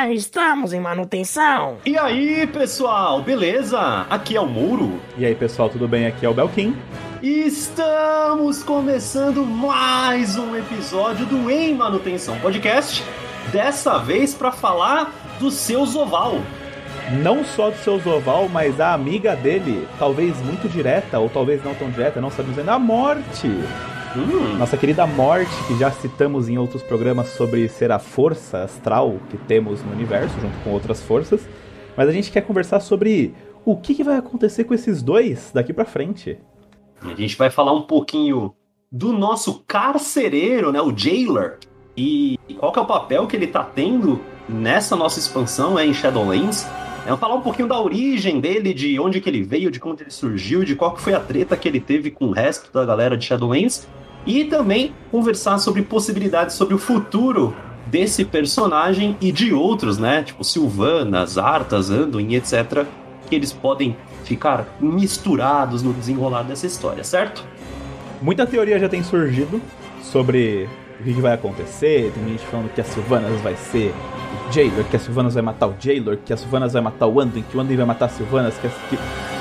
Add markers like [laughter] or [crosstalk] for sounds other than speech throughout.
Ah, estamos em manutenção. E aí, pessoal, beleza? Aqui é o Mouro. E aí, pessoal, tudo bem? Aqui é o Belkin. Estamos começando mais um episódio do Em Manutenção Podcast. Dessa vez para falar do seu Zoval. Não só do seu Zoval, mas a amiga dele, talvez muito direta, ou talvez não tão direta, não sabemos ainda, a morte. Hum. Nossa querida Morte, que já citamos em outros programas sobre ser a força astral que temos no universo, junto com outras forças. Mas a gente quer conversar sobre o que, que vai acontecer com esses dois daqui para frente. A gente vai falar um pouquinho do nosso carcereiro, né, o Jailer, e qual que é o papel que ele tá tendo nessa nossa expansão é, em Shadowlands. É falar um pouquinho da origem dele, de onde que ele veio, de como ele surgiu, de qual que foi a treta que ele teve com o resto da galera de Shadowlands e também conversar sobre possibilidades sobre o futuro desse personagem e de outros, né? Tipo Silvanas, Arthas, Anduin, etc. Que eles podem ficar misturados no desenrolar dessa história, certo? Muita teoria já tem surgido sobre o que vai acontecer. Tem gente falando que a Silvanas vai ser o Jailor, que a Silvanas vai matar o Jailor, que a Silvanas vai matar o Anduin, que o Anduin vai matar a Silvanas, que, que...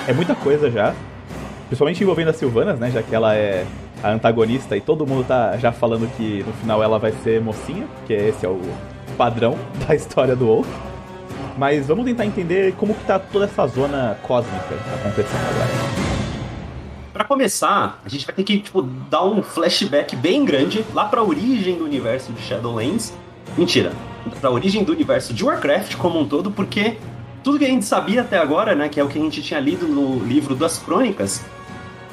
é muita coisa já. Principalmente envolvendo a Silvanas, né? Já que ela é a antagonista e todo mundo tá já falando que no final ela vai ser mocinha, porque esse é o padrão [laughs] da história do WoW. Mas vamos tentar entender como que tá toda essa zona cósmica acontecendo agora. Para começar, a gente vai ter que tipo, dar um flashback bem grande lá para a origem do universo de Shadowlands. Mentira, para a origem do universo de Warcraft como um todo, porque tudo que a gente sabia até agora, né, que é o que a gente tinha lido no livro das crônicas,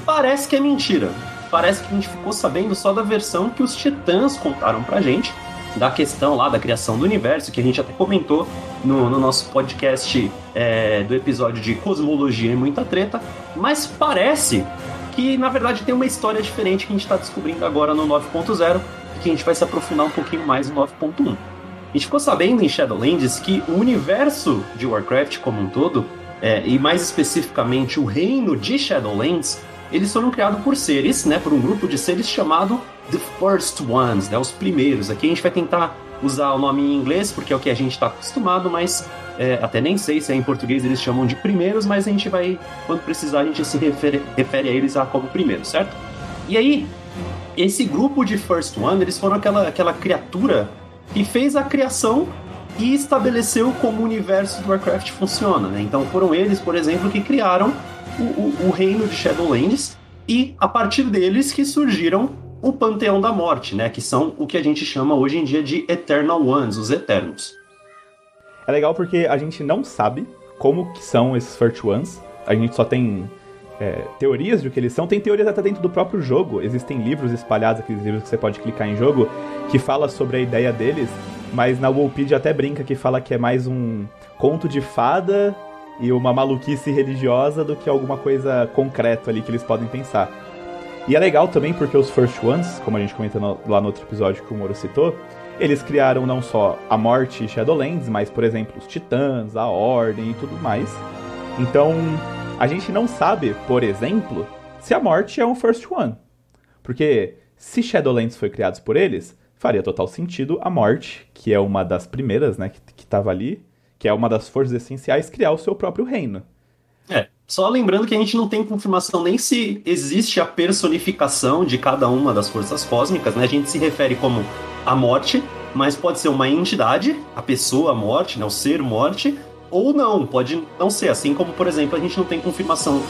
parece que é mentira parece que a gente ficou sabendo só da versão que os titãs contaram pra gente, da questão lá da criação do universo, que a gente até comentou no, no nosso podcast é, do episódio de Cosmologia e Muita Treta, mas parece que na verdade tem uma história diferente que a gente está descobrindo agora no 9.0 e que a gente vai se aprofundar um pouquinho mais no 9.1. A gente ficou sabendo em Shadowlands que o universo de Warcraft como um todo, é, e mais especificamente o reino de Shadowlands, eles foram criados por seres, né, por um grupo de seres chamado The First Ones, né, os primeiros. Aqui a gente vai tentar usar o nome em inglês, porque é o que a gente está acostumado, mas é, até nem sei se é em português eles chamam de primeiros, mas a gente vai, quando precisar, a gente se refere, refere a eles a como primeiros, certo? E aí, esse grupo de First One, eles foram aquela, aquela criatura que fez a criação e estabeleceu como o universo do Warcraft funciona, né? Então foram eles, por exemplo, que criaram o, o, o reino de Shadowlands e a partir deles que surgiram o Panteão da Morte, né? Que são o que a gente chama hoje em dia de Eternal Ones, os Eternos. É legal porque a gente não sabe como que são esses First Ones. A gente só tem é, teorias de o que eles são. Tem teorias até dentro do próprio jogo. Existem livros espalhados, aqueles livros que você pode clicar em jogo, que fala sobre a ideia deles. Mas na Wikipedia até brinca que fala que é mais um conto de fada e uma maluquice religiosa do que alguma coisa concreta ali que eles podem pensar. E é legal também porque os First Ones, como a gente comentou no, lá no outro episódio que o Moro citou, eles criaram não só a morte e Shadowlands, mas, por exemplo, os Titãs, a Ordem e tudo mais. Então, a gente não sabe, por exemplo, se a morte é um First One. Porque se Shadowlands foi criado por eles, faria total sentido a morte, que é uma das primeiras, né, que estava ali, que é uma das forças essenciais, criar o seu próprio reino. É, só lembrando que a gente não tem confirmação nem se existe a personificação de cada uma das forças cósmicas, né? A gente se refere como a morte, mas pode ser uma entidade, a pessoa a morte, né? o ser morte, ou não, pode não ser. Assim como, por exemplo, a gente não tem confirmação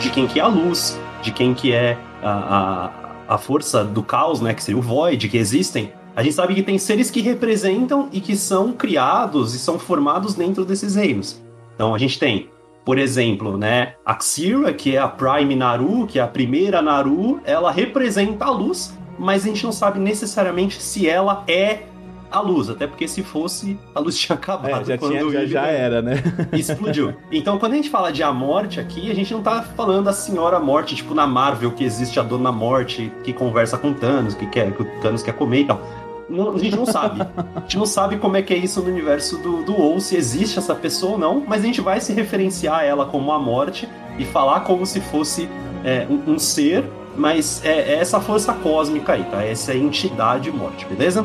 de quem que é a luz, de quem que é a, a, a força do caos, né? Que seria o Void, que existem a gente sabe que tem seres que representam e que são criados e são formados dentro desses reinos. Então a gente tem, por exemplo, né, a Xira, que é a Prime Naru, que é a primeira Naru, ela representa a luz, mas a gente não sabe necessariamente se ela é a luz, até porque se fosse, a luz [laughs] tinha acabado. É, já, tinha, já, já era, né? [laughs] Explodiu. Então, quando a gente fala de a morte aqui, a gente não tá falando da senhora morte, tipo na Marvel, que existe a dona morte que conversa com Thanos, que, quer, que o Thanos quer comer e tal. Não, a gente não sabe. A gente não sabe como é que é isso no universo do, do WoW, se existe essa pessoa ou não, mas a gente vai se referenciar a ela como a morte e falar como se fosse é, um, um, ser, mas é, é, essa força cósmica aí, tá? Essa é entidade morte, beleza?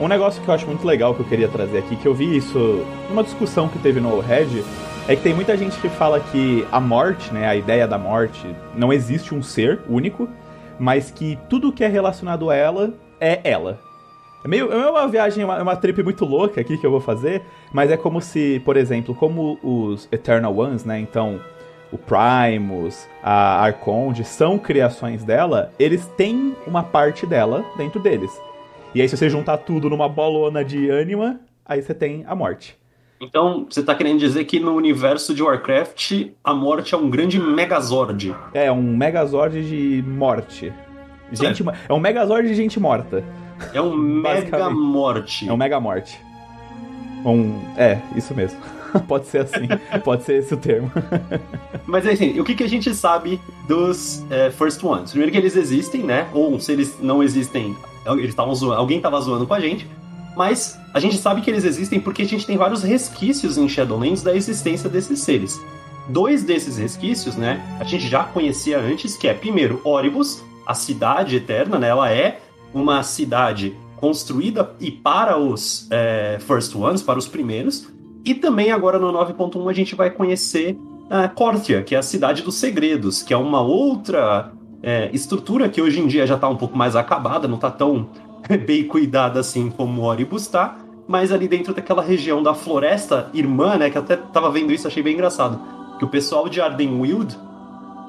Um negócio que eu acho muito legal que eu queria trazer aqui, que eu vi isso numa discussão que teve no Red, é que tem muita gente que fala que a morte, né, a ideia da morte, não existe um ser único, mas que tudo que é relacionado a ela é ela. É meio, é uma viagem, uma, uma trip muito louca aqui que eu vou fazer, mas é como se, por exemplo, como os Eternal Ones, né, então o Primus, a Arconde são criações dela, eles têm uma parte dela dentro deles. E aí, se você juntar tudo numa bolona de ânima, aí você tem a morte. Então, você tá querendo dizer que no universo de Warcraft, a morte é um grande Megazord. É, um Megazord de morte. Gente, é. é um Megazord de gente morta. É um [laughs] Mega Morte. É um Mega Morte. Um, é, isso mesmo. [laughs] pode ser assim, pode ser esse o termo. [laughs] Mas assim, o que, que a gente sabe dos é, First Ones? Primeiro que eles existem, né? Ou se eles não existem, eles estavam zoando, alguém estava zoando com a gente. Mas a gente sabe que eles existem porque a gente tem vários resquícios em Shadowlands da existência desses seres. Dois desses resquícios, né? A gente já conhecia antes, que é primeiro Oribus, a cidade eterna, né? Ela é uma cidade construída e para os é, First Ones, para os primeiros, e também agora no 9.1 a gente vai conhecer a Cortia, que é a Cidade dos Segredos, que é uma outra é, estrutura que hoje em dia já está um pouco mais acabada, não está tão [laughs] bem cuidada assim como o Oribus está, mas ali dentro daquela região da floresta irmã, né, que até estava vendo isso, achei bem engraçado, que o pessoal de Ardenwild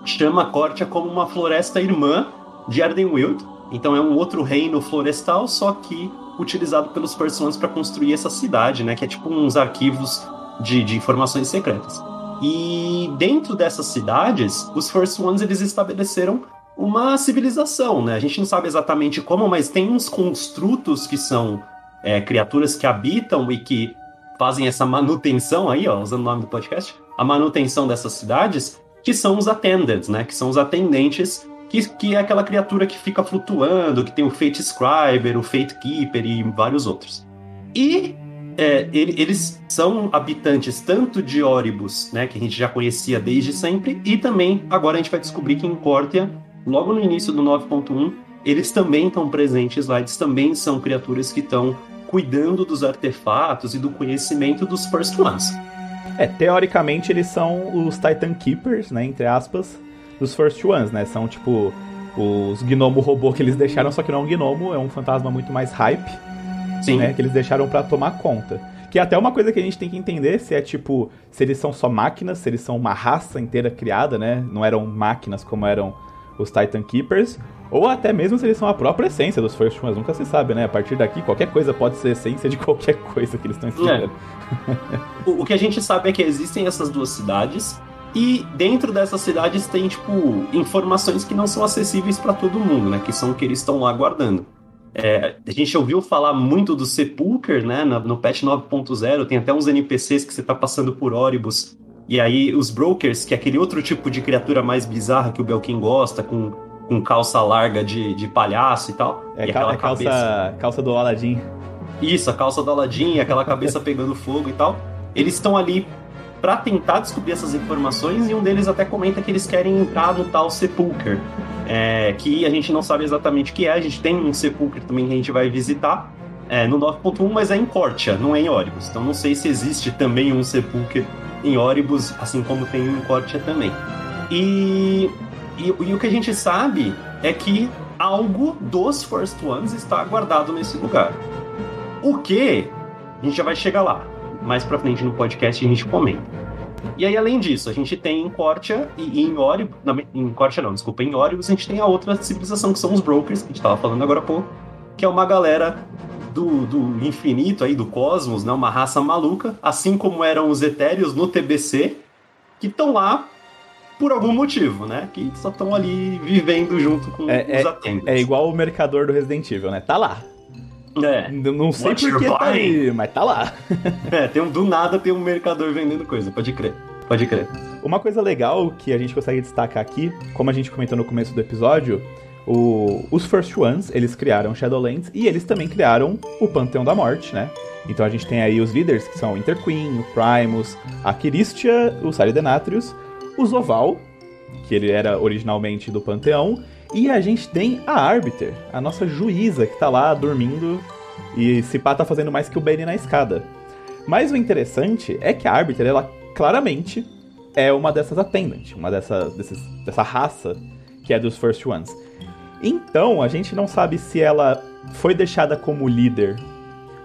chama Cortia como uma floresta irmã de Ardenwild, então é um outro reino florestal, só que utilizado pelos Ones para construir essa cidade, né? Que é tipo uns arquivos de, de informações secretas. E dentro dessas cidades, os First Ones eles estabeleceram uma civilização, né? A gente não sabe exatamente como, mas tem uns construtos que são é, criaturas que habitam e que fazem essa manutenção aí, ó, usando o nome do podcast, a manutenção dessas cidades, que são os attendants, né? Que são os atendentes que, que é aquela criatura que fica flutuando, que tem o Fate Scriber, o Fate Keeper e vários outros. E é, ele, eles são habitantes tanto de Oribus, né, que a gente já conhecia desde sempre, e também agora a gente vai descobrir que em Cortia, logo no início do 9.1, eles também estão presentes lá, eles também são criaturas que estão cuidando dos artefatos e do conhecimento dos First Ones. É, teoricamente eles são os Titan Keepers, né, entre aspas, dos First Ones, né? São tipo os gnomo robô que eles deixaram, só que não é um gnomo, é um fantasma muito mais hype, Sim. né? Que eles deixaram para tomar conta. Que é até uma coisa que a gente tem que entender se é tipo, se eles são só máquinas, se eles são uma raça inteira criada, né? Não eram máquinas como eram os Titan Keepers, ou até mesmo se eles são a própria essência dos First Ones, nunca se sabe, né? A partir daqui, qualquer coisa pode ser essência de [laughs] qualquer coisa que eles estão estudando. É. o, o que a gente sabe é que existem essas duas cidades, e dentro dessas cidades tem, tipo, informações que não são acessíveis para todo mundo, né? Que são que eles estão lá guardando. É, a gente ouviu falar muito do Sepulcher, né? No, no patch 9.0, tem até uns NPCs que você tá passando por Oribus. E aí os Brokers, que é aquele outro tipo de criatura mais bizarra que o Belkin gosta, com, com calça larga de, de palhaço e tal. É, e aquela calça, cabeça... calça do Aladdin. Isso, a calça do Aladdin, aquela cabeça [laughs] pegando fogo e tal. Eles estão ali para tentar descobrir essas informações e um deles até comenta que eles querem entrar no tal Sepulcher, é, que a gente não sabe exatamente o que é. A gente tem um Sepulcher também que a gente vai visitar é, no 9.1, mas é em Cortia, não é em Oribus. Então não sei se existe também um Sepulcher em Oribus, assim como tem um em Cortia também. E, e, e o que a gente sabe é que algo dos First Ones está guardado nesse lugar. O que? A gente já vai chegar lá mais pra frente no podcast a gente comenta. E aí, além disso, a gente tem em Cortia e em Oribus. Em Cortia não, desculpa, em Oribus a gente tem a outra civilização, que são os Brokers, que a gente tava falando agora há pouco, que é uma galera do, do infinito aí, do cosmos, né? Uma raça maluca, assim como eram os Etéreos no TBC, que estão lá por algum motivo, né? Que só estão ali vivendo junto com é, os é, É igual o mercador do Resident Evil, né? Tá lá. É. Não sei por que tá aí, mas tá lá. [laughs] é, tem um, do nada tem um mercador vendendo coisa, pode crer. Pode crer. Uma coisa legal que a gente consegue destacar aqui, como a gente comentou no começo do episódio, o, os First Ones, eles criaram Shadowlands e eles também criaram o Panteão da Morte, né? Então a gente tem aí os líderes, que são o Interqueen, o Primus, a Kiristia, o Saridenatrius, o Zoval, que ele era originalmente do Panteão, e a gente tem a Arbiter, a nossa juíza, que tá lá dormindo E se pá tá fazendo mais que o Benny na escada. Mas o interessante é que a Arbiter, ela claramente é uma dessas attendant, uma dessa, desses, dessa raça que é dos First Ones. Então, a gente não sabe se ela foi deixada como líder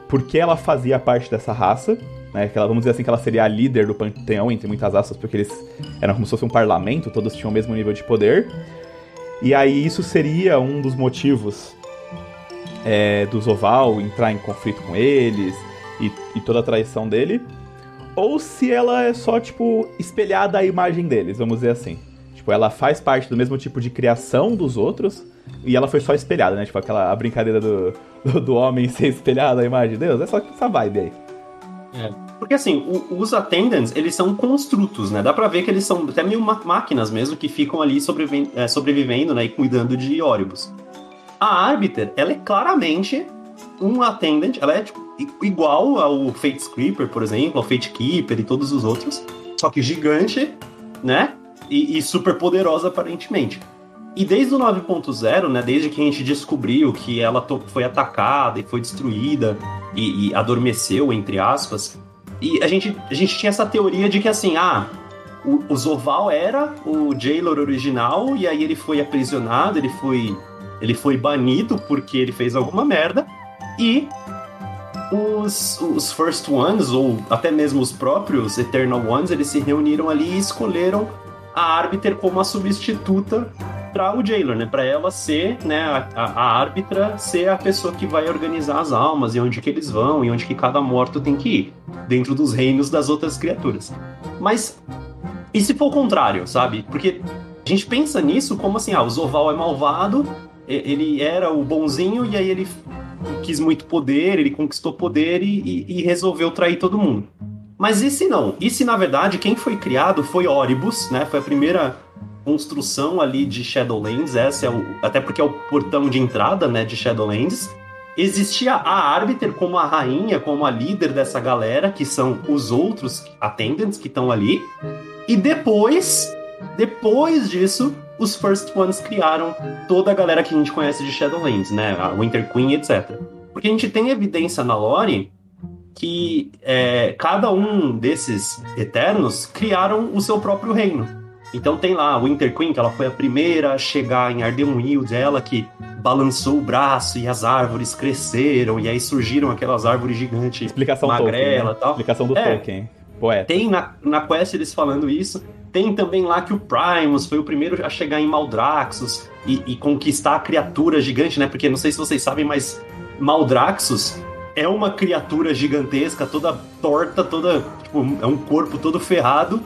porque ela fazia parte dessa raça, né? Que ela, vamos dizer assim, que ela seria a líder do panteão, entre muitas aspas, porque eles eram como se fosse um parlamento, todos tinham o mesmo nível de poder. E aí isso seria um dos motivos é, do Zoval entrar em conflito com eles e, e toda a traição dele. Ou se ela é só, tipo, espelhada à imagem deles, vamos dizer assim. Tipo, ela faz parte do mesmo tipo de criação dos outros, e ela foi só espelhada, né? Tipo, aquela a brincadeira do, do, do homem [laughs] ser espelhado à imagem de Deus. É só essa vibe aí. É. Porque assim, o, os attendants, eles são construtos, né? Dá pra ver que eles são até meio máquinas mesmo, que ficam ali é, sobrevivendo, né? E cuidando de Óribus. A Arbiter, ela é claramente um attendant, ela é tipo, igual ao Fate Scripper, por exemplo, ao Fate Keeper e todos os outros, só que gigante, né? E, e super poderosa aparentemente. E desde o 9.0, né, desde que a gente descobriu que ela foi atacada e foi destruída e, e, adormeceu, entre aspas, e a gente, a gente tinha essa teoria de que assim, ah, o, o Zoval era o Jailor original e aí ele foi aprisionado, ele foi, ele foi banido porque ele fez alguma merda e os, os First Ones, ou até mesmo os próprios Eternal Ones, eles se reuniram ali e escolheram a Arbiter como a substituta para o Jailor, né? Para ela ser, né, a, a, árbitra ser a pessoa que vai organizar as almas e onde que eles vão e onde que cada morto tem que ir, dentro dos reinos das outras criaturas. Mas e se for o contrário, sabe? Porque a gente pensa nisso como assim, ah, o Zoval é malvado, ele era o bonzinho e aí ele quis muito poder, ele conquistou poder e, e, e resolveu trair todo mundo. Mas e se não? E se na verdade quem foi criado foi Oribus, né? Foi a primeira construção ali de Shadowlands, essa é o, até porque é o portão de entrada, né, de Shadowlands. Existia a Arbiter como a rainha, como a líder dessa galera, que são os outros attendants que estão ali. E depois, depois disso, os First Ones criaram toda a galera que a gente conhece de Shadowlands, né, a Winter Queen, etc. Porque a gente tem evidência na lore que é, cada um desses Eternos criaram o seu próprio reino. Então tem lá a Winter Queen, que ela foi a primeira a chegar em Ardenweald, ela que balançou o braço e as árvores cresceram, e aí surgiram aquelas árvores gigantes, Explicação magrela né? tal. Explicação do é, Tolkien, poeta. Tem na, na quest eles falando isso, tem também lá que o Primus foi o primeiro a chegar em Maldraxxus e, e conquistar a criatura gigante, né? Porque não sei se vocês sabem, mas Maldraxxus é uma criatura gigantesca, toda torta, toda. Tipo, é um corpo todo ferrado,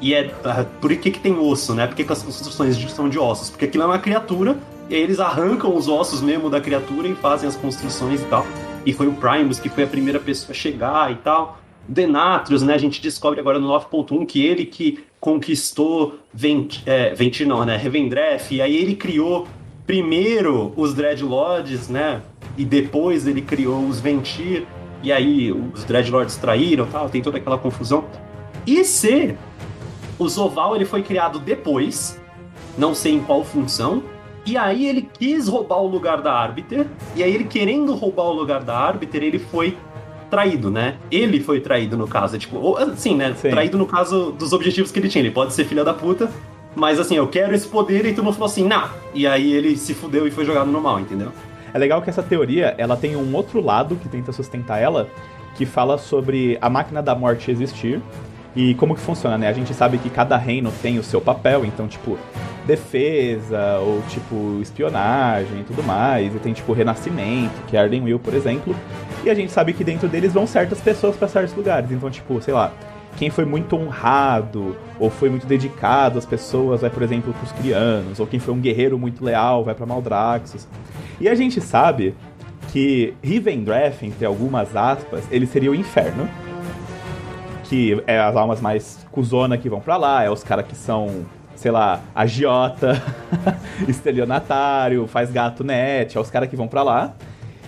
e é. Ah, por que, que tem osso, né? Por que, que as construções são de ossos? Porque aquilo é uma criatura, e aí eles arrancam os ossos mesmo da criatura e fazem as construções e tal. E foi o Primus que foi a primeira pessoa a chegar e tal. Denatrius, né? A gente descobre agora no 9.1 que ele que conquistou Vent, é, Ventir, não, né? Revendreth, e aí ele criou primeiro os Dreadlords, né? E depois ele criou os Ventir, e aí os Dreadlords traíram tal, tem toda aquela confusão. E se o Zoval ele foi criado depois, não sei em qual função, e aí ele quis roubar o lugar da Arbiter, e aí ele querendo roubar o lugar da Arbiter, ele foi traído, né? Ele foi traído no caso, tipo, ou, assim, né? Sim. Traído no caso dos objetivos que ele tinha. Ele pode ser filha da puta, mas assim, eu quero esse poder e tu não falou assim, não. E aí ele se fudeu e foi jogado no mal, entendeu? É legal que essa teoria, ela tem um outro lado que tenta sustentar ela, que fala sobre a máquina da morte existir e como que funciona, né? A gente sabe que cada reino tem o seu papel, então, tipo, defesa, ou tipo, espionagem e tudo mais. E tem, tipo, renascimento, que é Ardenwell, por exemplo. E a gente sabe que dentro deles vão certas pessoas para certos lugares. Então, tipo, sei lá, quem foi muito honrado ou foi muito dedicado às pessoas vai, por exemplo, pros crianos, ou quem foi um guerreiro muito leal vai para Maldraxxus. E a gente sabe que Rivendreth, entre algumas aspas, ele seria o inferno que é as almas mais cuzona que vão para lá, é os caras que são, sei lá, agiota, [laughs] estelionatário, faz gato net, é os caras que vão para lá.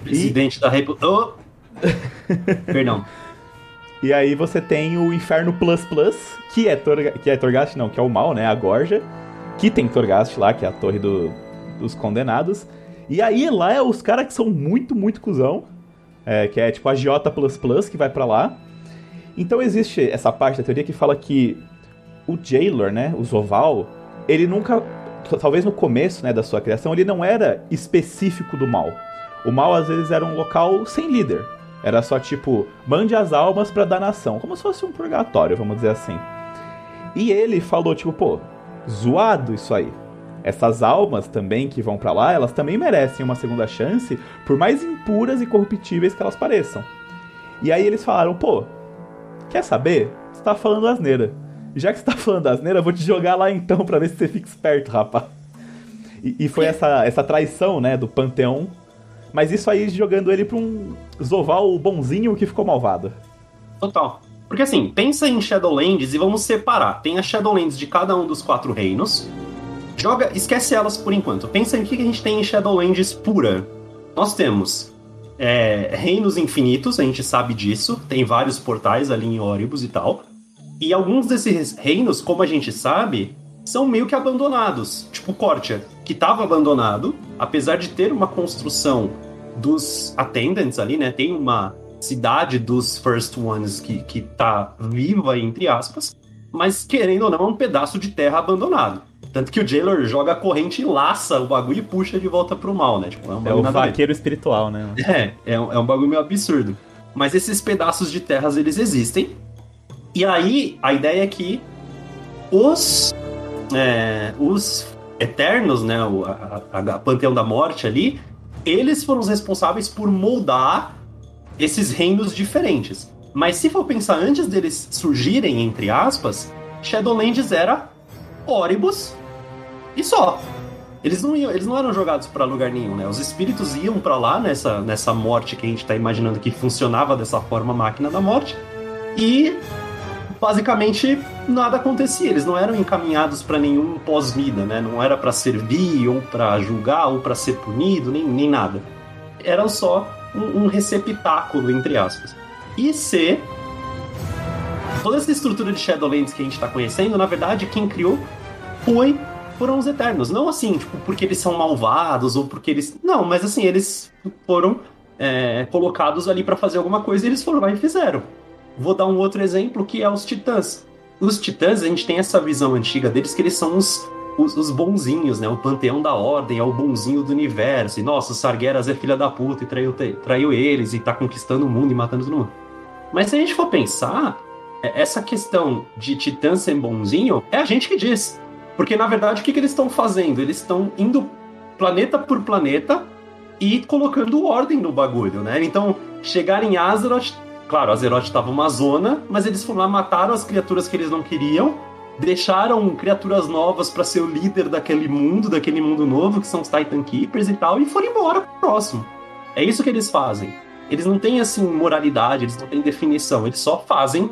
Presidente e... da República. [laughs] Oh! Perdão. E aí você tem o Inferno Plus Plus, que é, Torga... que é Torgast, não, que é o mal, né? A Gorja. Que tem Torgast lá, que é a torre do... dos condenados. E aí lá é os caras que são muito, muito cuzão. é, que é tipo a Giota que vai para lá. Então existe essa parte da teoria que fala que o Jailor, né, o Zoval, ele nunca, talvez no começo né, da sua criação, ele não era específico do mal. O mal às vezes era um local sem líder. Era só tipo, mande as almas pra danação, como se fosse um purgatório, vamos dizer assim. E ele falou tipo, pô, zoado isso aí. Essas almas também que vão para lá, elas também merecem uma segunda chance, por mais impuras e corruptíveis que elas pareçam. E aí eles falaram, pô, quer saber? Você tá falando asneira. Já que você tá [laughs] falando asneira, eu vou te jogar lá então pra ver se você fica esperto, rapaz. E, e foi essa, essa traição, né, do panteão. Mas isso aí jogando ele pra um Zoval bonzinho que ficou malvado. Total. Porque assim, pensa em Shadowlands e vamos separar. Tem as Shadowlands de cada um dos quatro reinos. Joga, esquece elas por enquanto. Pensa em que a gente tem em Shadowlands pura. Nós temos é, reinos infinitos, a gente sabe disso. Tem vários portais ali em Oribus e tal. E alguns desses reinos, como a gente sabe, são meio que abandonados. Tipo Cortia, que estava abandonado, apesar de ter uma construção dos attendants ali, né? Tem uma cidade dos First Ones que, que tá viva, entre aspas, mas querendo ou não, é um pedaço de terra abandonado. Tanto que o Jailor joga a corrente e laça o bagulho e puxa de volta pro mal, né? Tipo, é, um é o vaqueiro espiritual, né? [laughs] É, é um, é um bagulho meio absurdo. Mas esses pedaços de terras, eles existem. E aí, a ideia é que os, é, os Eternos, né? O a, a, a Panteão da Morte ali, eles foram os responsáveis por moldar esses reinos diferentes. Mas se for pensar antes deles surgirem, entre aspas, Shadowlands era Oribus e só. Eles não, iam, eles não eram jogados para lugar nenhum, né? Os espíritos iam para lá nessa, nessa morte que a gente tá imaginando que funcionava dessa forma a máquina da morte. E basicamente nada acontecia. Eles não eram encaminhados para nenhum pós-vida, né? Não era para servir ou para julgar ou para ser punido, nem, nem nada. Eram só um, um receptáculo entre aspas. E C toda essa estrutura de Shadowlands que a gente tá conhecendo, na verdade, quem criou foi foram os Eternos. Não assim, tipo, porque eles são malvados ou porque eles. Não, mas assim, eles foram é, colocados ali para fazer alguma coisa e eles foram lá e fizeram. Vou dar um outro exemplo que é os Titãs. Os Titãs, a gente tem essa visão antiga deles que eles são os, os, os bonzinhos, né? O panteão da ordem é o bonzinho do universo. E, nossa, o Sargeras é filha da puta e traiu, traiu eles e tá conquistando o mundo e matando todo mundo. Mas se a gente for pensar, é, essa questão de Titã ser bonzinho é a gente que diz. Porque, na verdade, o que, que eles estão fazendo? Eles estão indo planeta por planeta e colocando ordem no bagulho, né? Então, chegar em Azeroth, claro, Azeroth estava uma zona, mas eles foram lá, mataram as criaturas que eles não queriam, deixaram criaturas novas para ser o líder daquele mundo, daquele mundo novo, que são os Titan Keepers e tal, e foram embora pro próximo. É isso que eles fazem. Eles não têm, assim, moralidade, eles não têm definição, eles só fazem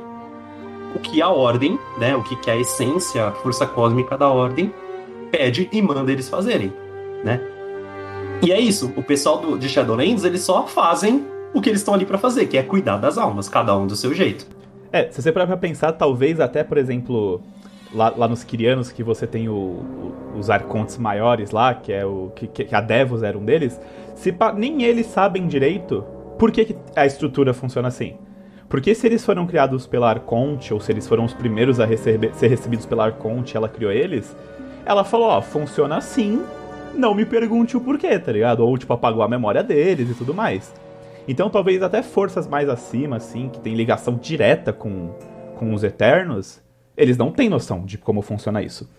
o que a ordem, né, o que, que a essência, a força cósmica da ordem pede e manda eles fazerem, né? E é isso, o pessoal do, de Shadowlands, eles só fazem o que eles estão ali para fazer, que é cuidar das almas, cada um do seu jeito. É, se você parar pra pensar, talvez até, por exemplo, lá, lá nos Kirianos, que você tem o, o, os arcontes maiores lá, que é o que, que a Devos era um deles, se nem eles sabem direito por que, que a estrutura funciona assim. Porque se eles foram criados pela Arconte, ou se eles foram os primeiros a receber, ser recebidos pela Arconte, ela criou eles, ela falou, ó, funciona assim, não me pergunte o porquê, tá ligado? Ou, tipo, apagou a memória deles e tudo mais. Então, talvez até forças mais acima, assim, que tem ligação direta com, com os Eternos, eles não têm noção de como funciona isso.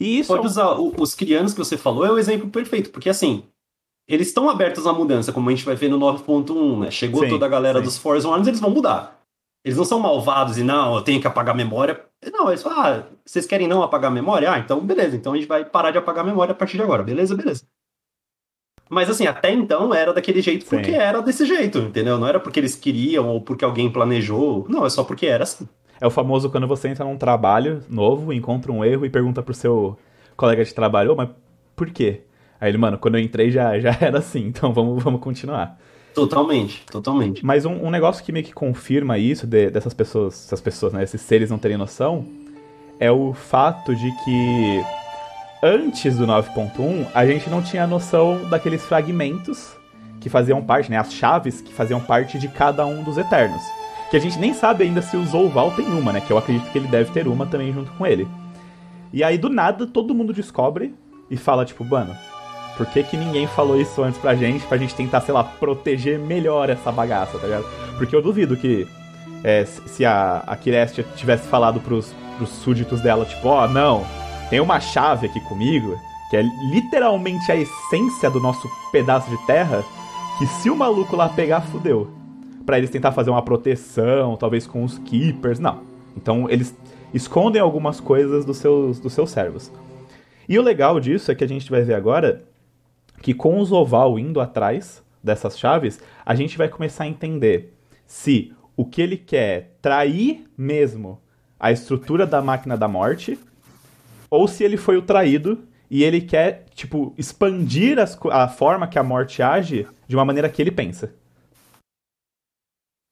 E isso Pode é usar os crianos que você falou, é o exemplo perfeito, porque assim, eles estão abertos à mudança, como a gente vai ver no 9.1, né? Chegou sim, toda a galera sim. dos Force Ones, eles vão mudar. Eles não são malvados e não, eu tenho que apagar a memória. Não, eles falam, ah, vocês querem não apagar a memória? Ah, então beleza, então a gente vai parar de apagar a memória a partir de agora. Beleza, beleza. Mas assim, até então era daquele jeito porque sim. era desse jeito, entendeu? Não era porque eles queriam ou porque alguém planejou. Não, é só porque era assim. É o famoso quando você entra num trabalho novo, encontra um erro e pergunta pro seu colega de trabalho, oh, mas por quê? Aí ele, mano, quando eu entrei já, já [laughs] era assim, então vamos, vamos continuar. Totalmente, totalmente. Mas um, um negócio que meio que confirma isso, de, dessas pessoas, essas pessoas, né, esses seres não terem noção, é o fato de que antes do 9.1 a gente não tinha noção daqueles fragmentos que faziam parte, né? As chaves que faziam parte de cada um dos Eternos. Que a gente nem sabe ainda se o Zolval tem uma, né? Que eu acredito que ele deve ter uma também junto com ele. E aí, do nada, todo mundo descobre e fala, tipo, mano, por que, que ninguém falou isso antes pra gente, pra gente tentar, sei lá, proteger melhor essa bagaça, tá ligado? Porque eu duvido que é, se a, a Kirestia tivesse falado pros, pros súditos dela, tipo, ó, oh, não, tem uma chave aqui comigo, que é literalmente a essência do nosso pedaço de terra, que se o maluco lá pegar, fudeu. Pra eles tentar fazer uma proteção, talvez com os Keepers, não. Então eles escondem algumas coisas dos seus, dos seus servos. E o legal disso é que a gente vai ver agora que com o Zoval indo atrás dessas chaves, a gente vai começar a entender se o que ele quer trair mesmo a estrutura da máquina da morte, ou se ele foi o traído e ele quer, tipo, expandir as, a forma que a morte age de uma maneira que ele pensa.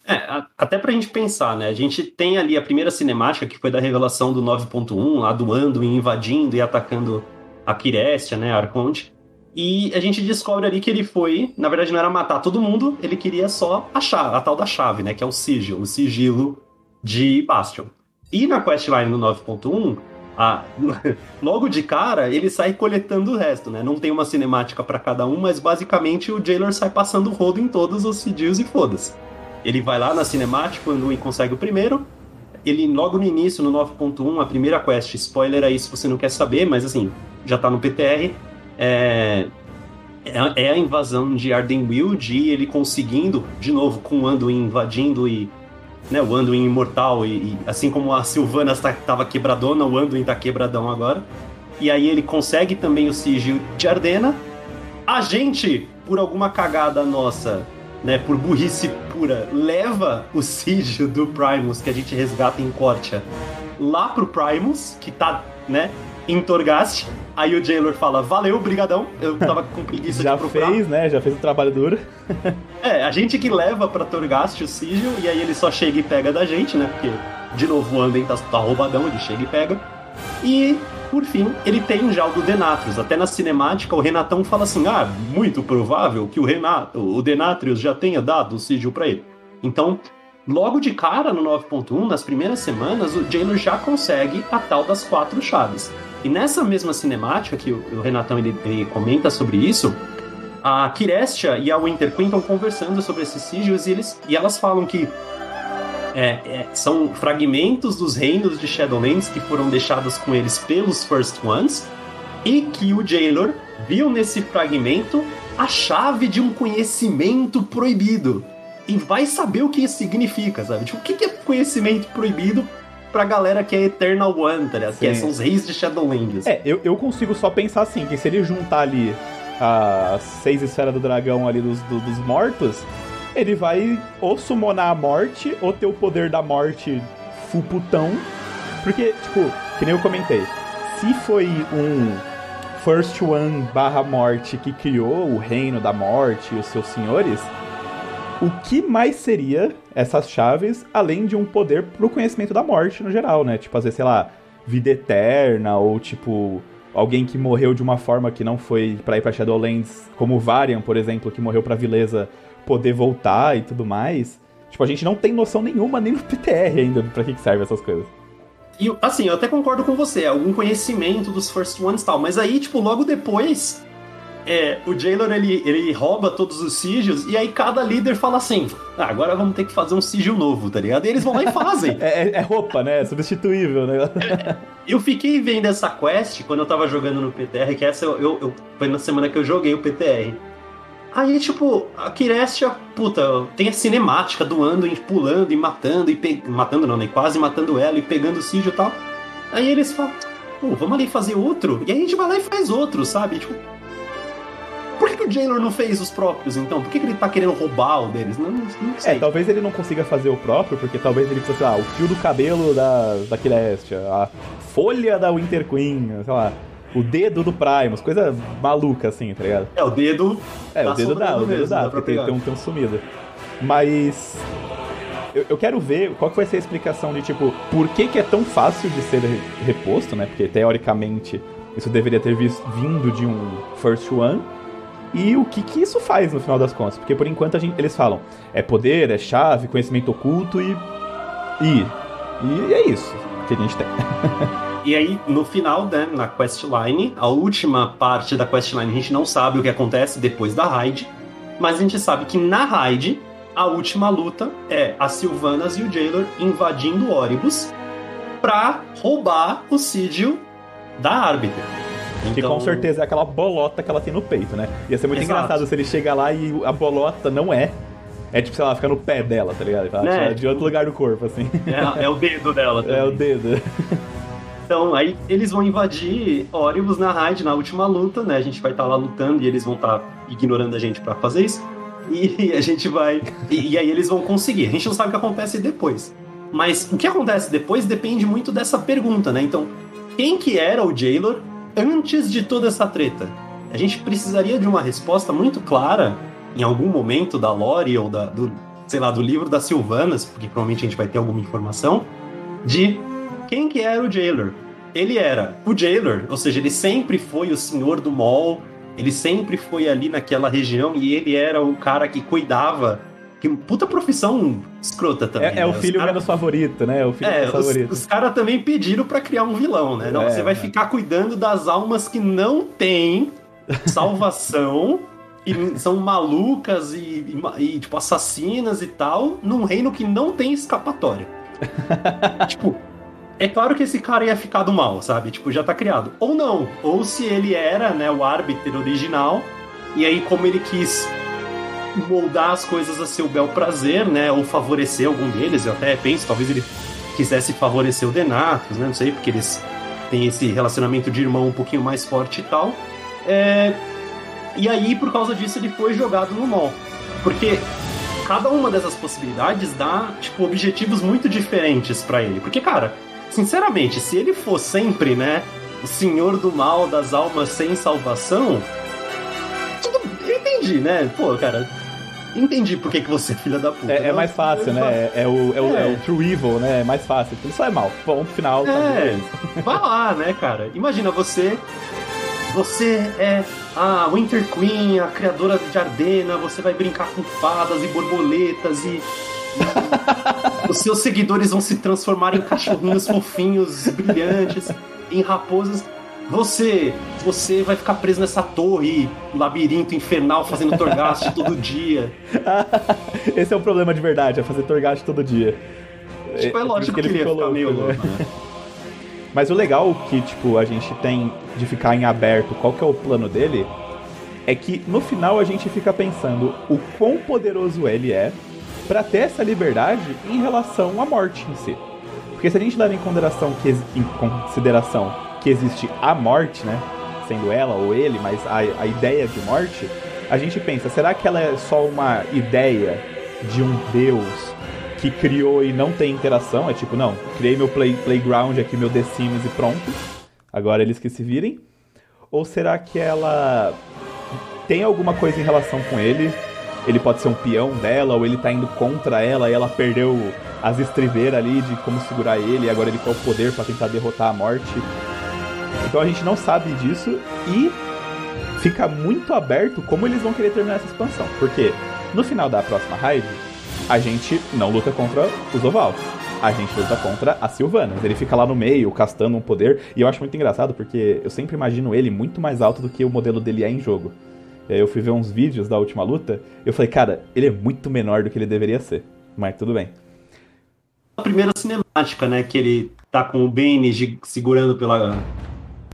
É, até pra gente pensar, né? A gente tem ali a primeira cinemática, que foi da revelação do 9.1, lá do Anduin invadindo e atacando a Kirestia, né, a Arconte. E a gente descobre ali que ele foi, na verdade não era matar todo mundo, ele queria só achar a tal da chave, né? Que é o sigil, o sigilo de Bastion. E na questline no 9.1, a... [laughs] logo de cara, ele sai coletando o resto, né? Não tem uma cinemática para cada um, mas basicamente o Jailor sai passando o rodo em todos os sigils e foda-se. Ele vai lá na cinemática, quando consegue o primeiro. Ele, logo no início, no 9.1, a primeira quest, spoiler aí se você não quer saber, mas assim, já tá no PTR é, é, é a invasão de Ardenwild e ele conseguindo, de novo, com o Anduin invadindo e. Né, o Anduin imortal, e, e assim como a Sylvana estava quebradona, o Anduin tá quebradão agora. E aí ele consegue também o sigil de Ardena. A gente, por alguma cagada nossa, né, por burrice pura, leva o sigil do Primus que a gente resgata em Cortia lá pro Primus, que tá, né, em Torghast. Aí o Jailor fala, valeu, brigadão, eu tava com preguiça [laughs] Já de procurar. fez, né? Já fez o trabalho duro. [laughs] é, a gente que leva pra Torghast o sigil, e aí ele só chega e pega da gente, né? Porque, de novo, o Anden tá, tá roubadão, ele chega e pega. E, por fim, ele tem já o do Denatrius. Até na cinemática, o Renatão fala assim, ah, muito provável que o Renato, o Denatrius já tenha dado o sigil pra ele. Então, logo de cara no 9.1, nas primeiras semanas, o Jailor já consegue a tal das quatro chaves. E nessa mesma cinemática, que o, Renatão ele, ele comenta sobre isso, a Kirestia e a Winter Queen estão conversando sobre esses sigils e, eles, e elas falam que é, é, são fragmentos dos reinos de Shadowlands que foram deixados com eles pelos First Ones e que o Jailor viu nesse fragmento a chave de um conhecimento proibido. E vai saber o que isso significa, sabe? Tipo, o que é conhecimento proibido pra galera que é Eternal One, tá ligado? Que são os reis de Shadowlands. É, eu, eu consigo só pensar assim, que se ele juntar ali as seis esferas do dragão ali dos, do, dos mortos, ele vai ou summonar a morte, ou ter o poder da morte fuputão. Porque, tipo, que nem eu comentei, se foi um First One barra morte que criou o reino da morte e os seus senhores, o que mais seria essas chaves, além de um poder pro conhecimento da morte no geral, né? Tipo, vezes, sei lá, vida eterna, ou tipo, alguém que morreu de uma forma que não foi para ir pra Shadowlands, como Varian, por exemplo, que morreu pra vileza poder voltar e tudo mais. Tipo, a gente não tem noção nenhuma nem no PTR ainda pra que serve essas coisas. E, assim, eu até concordo com você, algum conhecimento dos First Ones e tal, mas aí, tipo, logo depois, é, o Jailor ele, ele rouba todos os sigils e aí cada líder fala assim: ah, agora vamos ter que fazer um sigil novo, tá ligado? E eles vão lá e [laughs] fazem. é, é, é, roupa, né? É substituível, né? [laughs] eu fiquei vendo essa quest quando eu tava jogando no PTR, que essa eu, eu, eu, foi na semana que eu joguei o PTR. Aí, tipo, a Kirestia, puta, tem a cinemática do Anduin pulando e matando, e pe... matando não, né? Quase matando ela e pegando o sigil e tal. Aí eles falam, pô, vamos ali fazer outro? E aí a gente vai lá e faz outro, sabe? Tipo, que, que o Jailor não fez os próprios, então? Por que, que ele tá querendo roubar o deles? Não, não sei. É, talvez ele não consiga fazer o próprio, porque talvez ele precisa, sei lá, o fio do cabelo da, da Kilestia, a folha da Winter Queen, sei lá, o dedo do Primus, coisa maluca assim, tá ligado? É, o dedo. É, o dedo dá, o dedo dá, dá porque tem, tem, um, tem um sumido. Mas. Eu, eu, quero ver qual que vai ser a explicação de, tipo, por que, que é tão fácil de ser reposto, né? Porque teoricamente isso deveria ter visto, vindo de um First One e o que, que isso faz no final das contas. Porque por enquanto gente, eles falam, é poder, é chave, conhecimento oculto e. E. E é isso que a gente tem. [laughs] E aí, no final, né, na questline, a última parte da questline, a gente não sabe o que acontece depois da raid, mas a gente sabe que na raid, a última luta é a Sylvanas e o Jailor invadindo Oribus pra roubar o Sigil da Arbiter. Então... Que com certeza é aquela bolota que ela tem no peito, né? Ia ser muito Exato. engraçado se ele chegar lá e a bolota não é. É tipo, sei lá, fica no pé dela, tá ligado? Ela né? De outro lugar do corpo, assim. É, é o dedo dela também. [laughs] É o dedo. Então, aí eles vão invadir Oribus na raid, na última luta, né? A gente vai estar tá lá lutando e eles vão estar tá ignorando a gente para fazer isso. E [laughs] a gente vai. E, e, aí eles vão conseguir. A gente não sabe o que acontece depois. Mas o que acontece depois depende muito dessa pergunta, né? Então, quem que era o Jailor antes de toda essa treta? A gente precisaria de uma resposta muito clara em algum momento da lore ou da, do, sei lá, do livro das Silvanas, porque provavelmente a gente vai ter alguma informação, de quem que era o Jailor? Ele era o Jailor, ou seja, ele sempre foi o senhor do mall, ele sempre foi ali naquela região e ele era o cara que cuidava. Que puta profissão escrota também. É, é né? o filho cara... menos favorito, né? É o filho é, menos favorito. Os, os caras também pediram para criar um vilão, né? Não, é, você vai ficar cuidando das almas que não têm [laughs] salvação. e são malucas e, e, e, tipo, assassinas e tal, num reino que não tem escapatória. [laughs] tipo, é claro que esse cara ia ficar do mal, sabe? Tipo, já tá criado. Ou não. Ou se ele era, né, o árbitro original, e aí como ele quis moldar as coisas a seu bel prazer, né? Ou favorecer algum deles, eu até penso, talvez ele quisesse favorecer o Denatus, né? Não sei, porque eles têm esse relacionamento de irmão um pouquinho mais forte e tal. É... E aí, por causa disso, ele foi jogado no mall. Porque cada uma dessas possibilidades dá, tipo, objetivos muito diferentes para ele. Porque, cara, sinceramente, se ele for sempre, né, o senhor do mal das almas sem salvação, tudo, eu entendi, né? Pô, cara, entendi por que, que você é filha da puta. É, é mais fácil, né? É, o, é, o, é. é, o true evil, né? É mais fácil. Ele só é mal. Ponto final. Tá é, vai lá, né, cara? Imagina você. Você é a Winter Queen, a criadora de Ardena, você vai brincar com fadas e borboletas e [laughs] os seus seguidores vão se transformar em cachorrinhos fofinhos, brilhantes, em raposas. Você, você vai ficar preso nessa torre, labirinto infernal, fazendo torgaste [laughs] todo dia. [laughs] Esse é o problema de verdade, é fazer torgaste todo dia. Tipo, é, é lógico que ele, ele ia ficar meio louco, né? [laughs] Mas o legal que, tipo, a gente tem de ficar em aberto, qual que é o plano dele, é que no final a gente fica pensando o quão poderoso ele é para ter essa liberdade em relação à morte em si. Porque se a gente leva em consideração que, em consideração que existe a morte, né? Sendo ela ou ele, mas a, a ideia de morte, a gente pensa, será que ela é só uma ideia de um deus que criou e não tem interação? É tipo, não, criei meu play, playground aqui, meu The Sims e pronto. Agora eles que se virem. Ou será que ela tem alguma coisa em relação com ele ele pode ser um peão dela, ou ele tá indo contra ela e ela perdeu as estribeiras ali de como segurar ele, e agora ele quer o poder para tentar derrotar a morte. Então a gente não sabe disso e fica muito aberto como eles vão querer terminar essa expansão. Porque no final da próxima raid, a gente não luta contra os Oval. A gente luta contra a Sylvanas. Ele fica lá no meio, castando um poder. E eu acho muito engraçado porque eu sempre imagino ele muito mais alto do que o modelo dele é em jogo. Eu fui ver uns vídeos da última luta, eu falei, cara, ele é muito menor do que ele deveria ser. Mas tudo bem. A primeira cinemática, né, que ele tá com o Bane segurando pela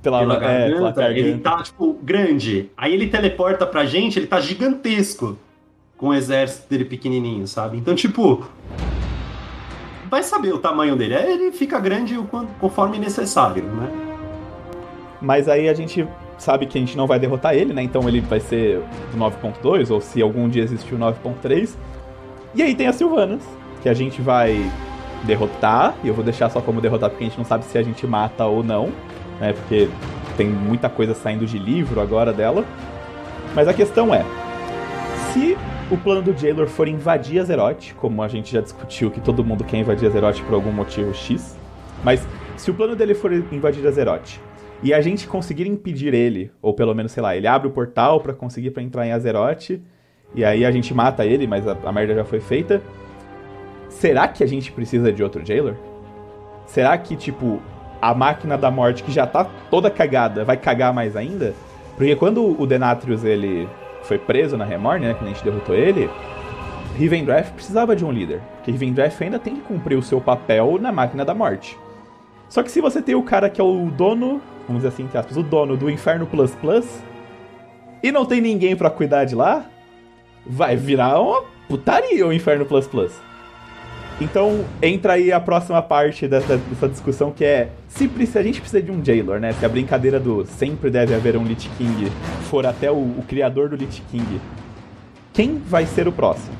pela, pela, é, garganta, pela ele tá, tipo, grande. Aí ele teleporta pra gente, ele tá gigantesco. Com o exército dele pequenininho, sabe? Então, tipo... Vai saber o tamanho dele. Ele fica grande conforme necessário, né? Mas aí a gente sabe que a gente não vai derrotar ele, né? Então ele vai ser do 9.2, ou se algum dia existir o 9.3. E aí tem as Silvanas, que a gente vai derrotar, e eu vou deixar só como derrotar porque a gente não sabe se a gente mata ou não, né? Porque tem muita coisa saindo de livro agora dela. Mas a questão é, se o plano do Jailor for invadir Azeroth, como a gente já discutiu que todo mundo quer invadir Azeroth por algum motivo X, mas se o plano dele for invadir Azeroth e a gente conseguir impedir ele, ou pelo menos, sei lá, ele abre o portal para conseguir pra entrar em Azeroth, e aí a gente mata ele, mas a, a merda já foi feita. Será que a gente precisa de outro Jailer? Será que, tipo, a máquina da morte que já tá toda cagada vai cagar mais ainda? Porque quando o Denatrius ele foi preso na Remorne, né, quando a gente derrotou ele, Rivendreth precisava de um líder, porque Rivendreth ainda tem que cumprir o seu papel na máquina da morte. Só que se você tem o cara que é o dono, vamos dizer assim, entre aspas, o dono do Inferno Plus Plus, e não tem ninguém para cuidar de lá, vai virar uma putaria o Inferno Plus Plus. Então entra aí a próxima parte dessa, dessa discussão que é se, se, a gente precisa de um Jailor, né? Se a brincadeira do sempre deve haver um Lich King for até o, o criador do Lich King, quem vai ser o próximo?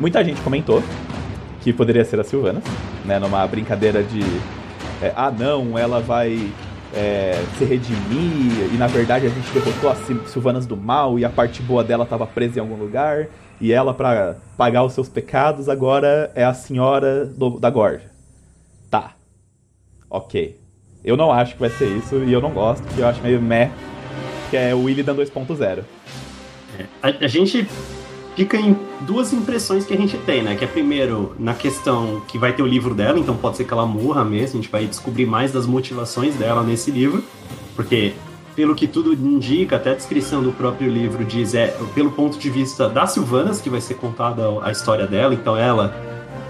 Muita gente comentou que poderia ser a Sylvanas, né? Numa brincadeira de é, ah não, ela vai é, se redimir e na verdade a gente derrotou as Sylvanas do mal e a parte boa dela estava presa em algum lugar e ela, para pagar os seus pecados, agora é a senhora do, da Gorja. Tá. Ok. Eu não acho que vai ser isso e eu não gosto, porque eu acho meio meh, que é o Illidan 2.0. É, a, a gente fica em duas impressões que a gente tem, né? Que é primeiro na questão que vai ter o livro dela, então pode ser que ela morra mesmo, a gente vai descobrir mais das motivações dela nesse livro, porque pelo que tudo indica, até a descrição do próprio livro diz, é pelo ponto de vista da Silvanas que vai ser contada a história dela, então ela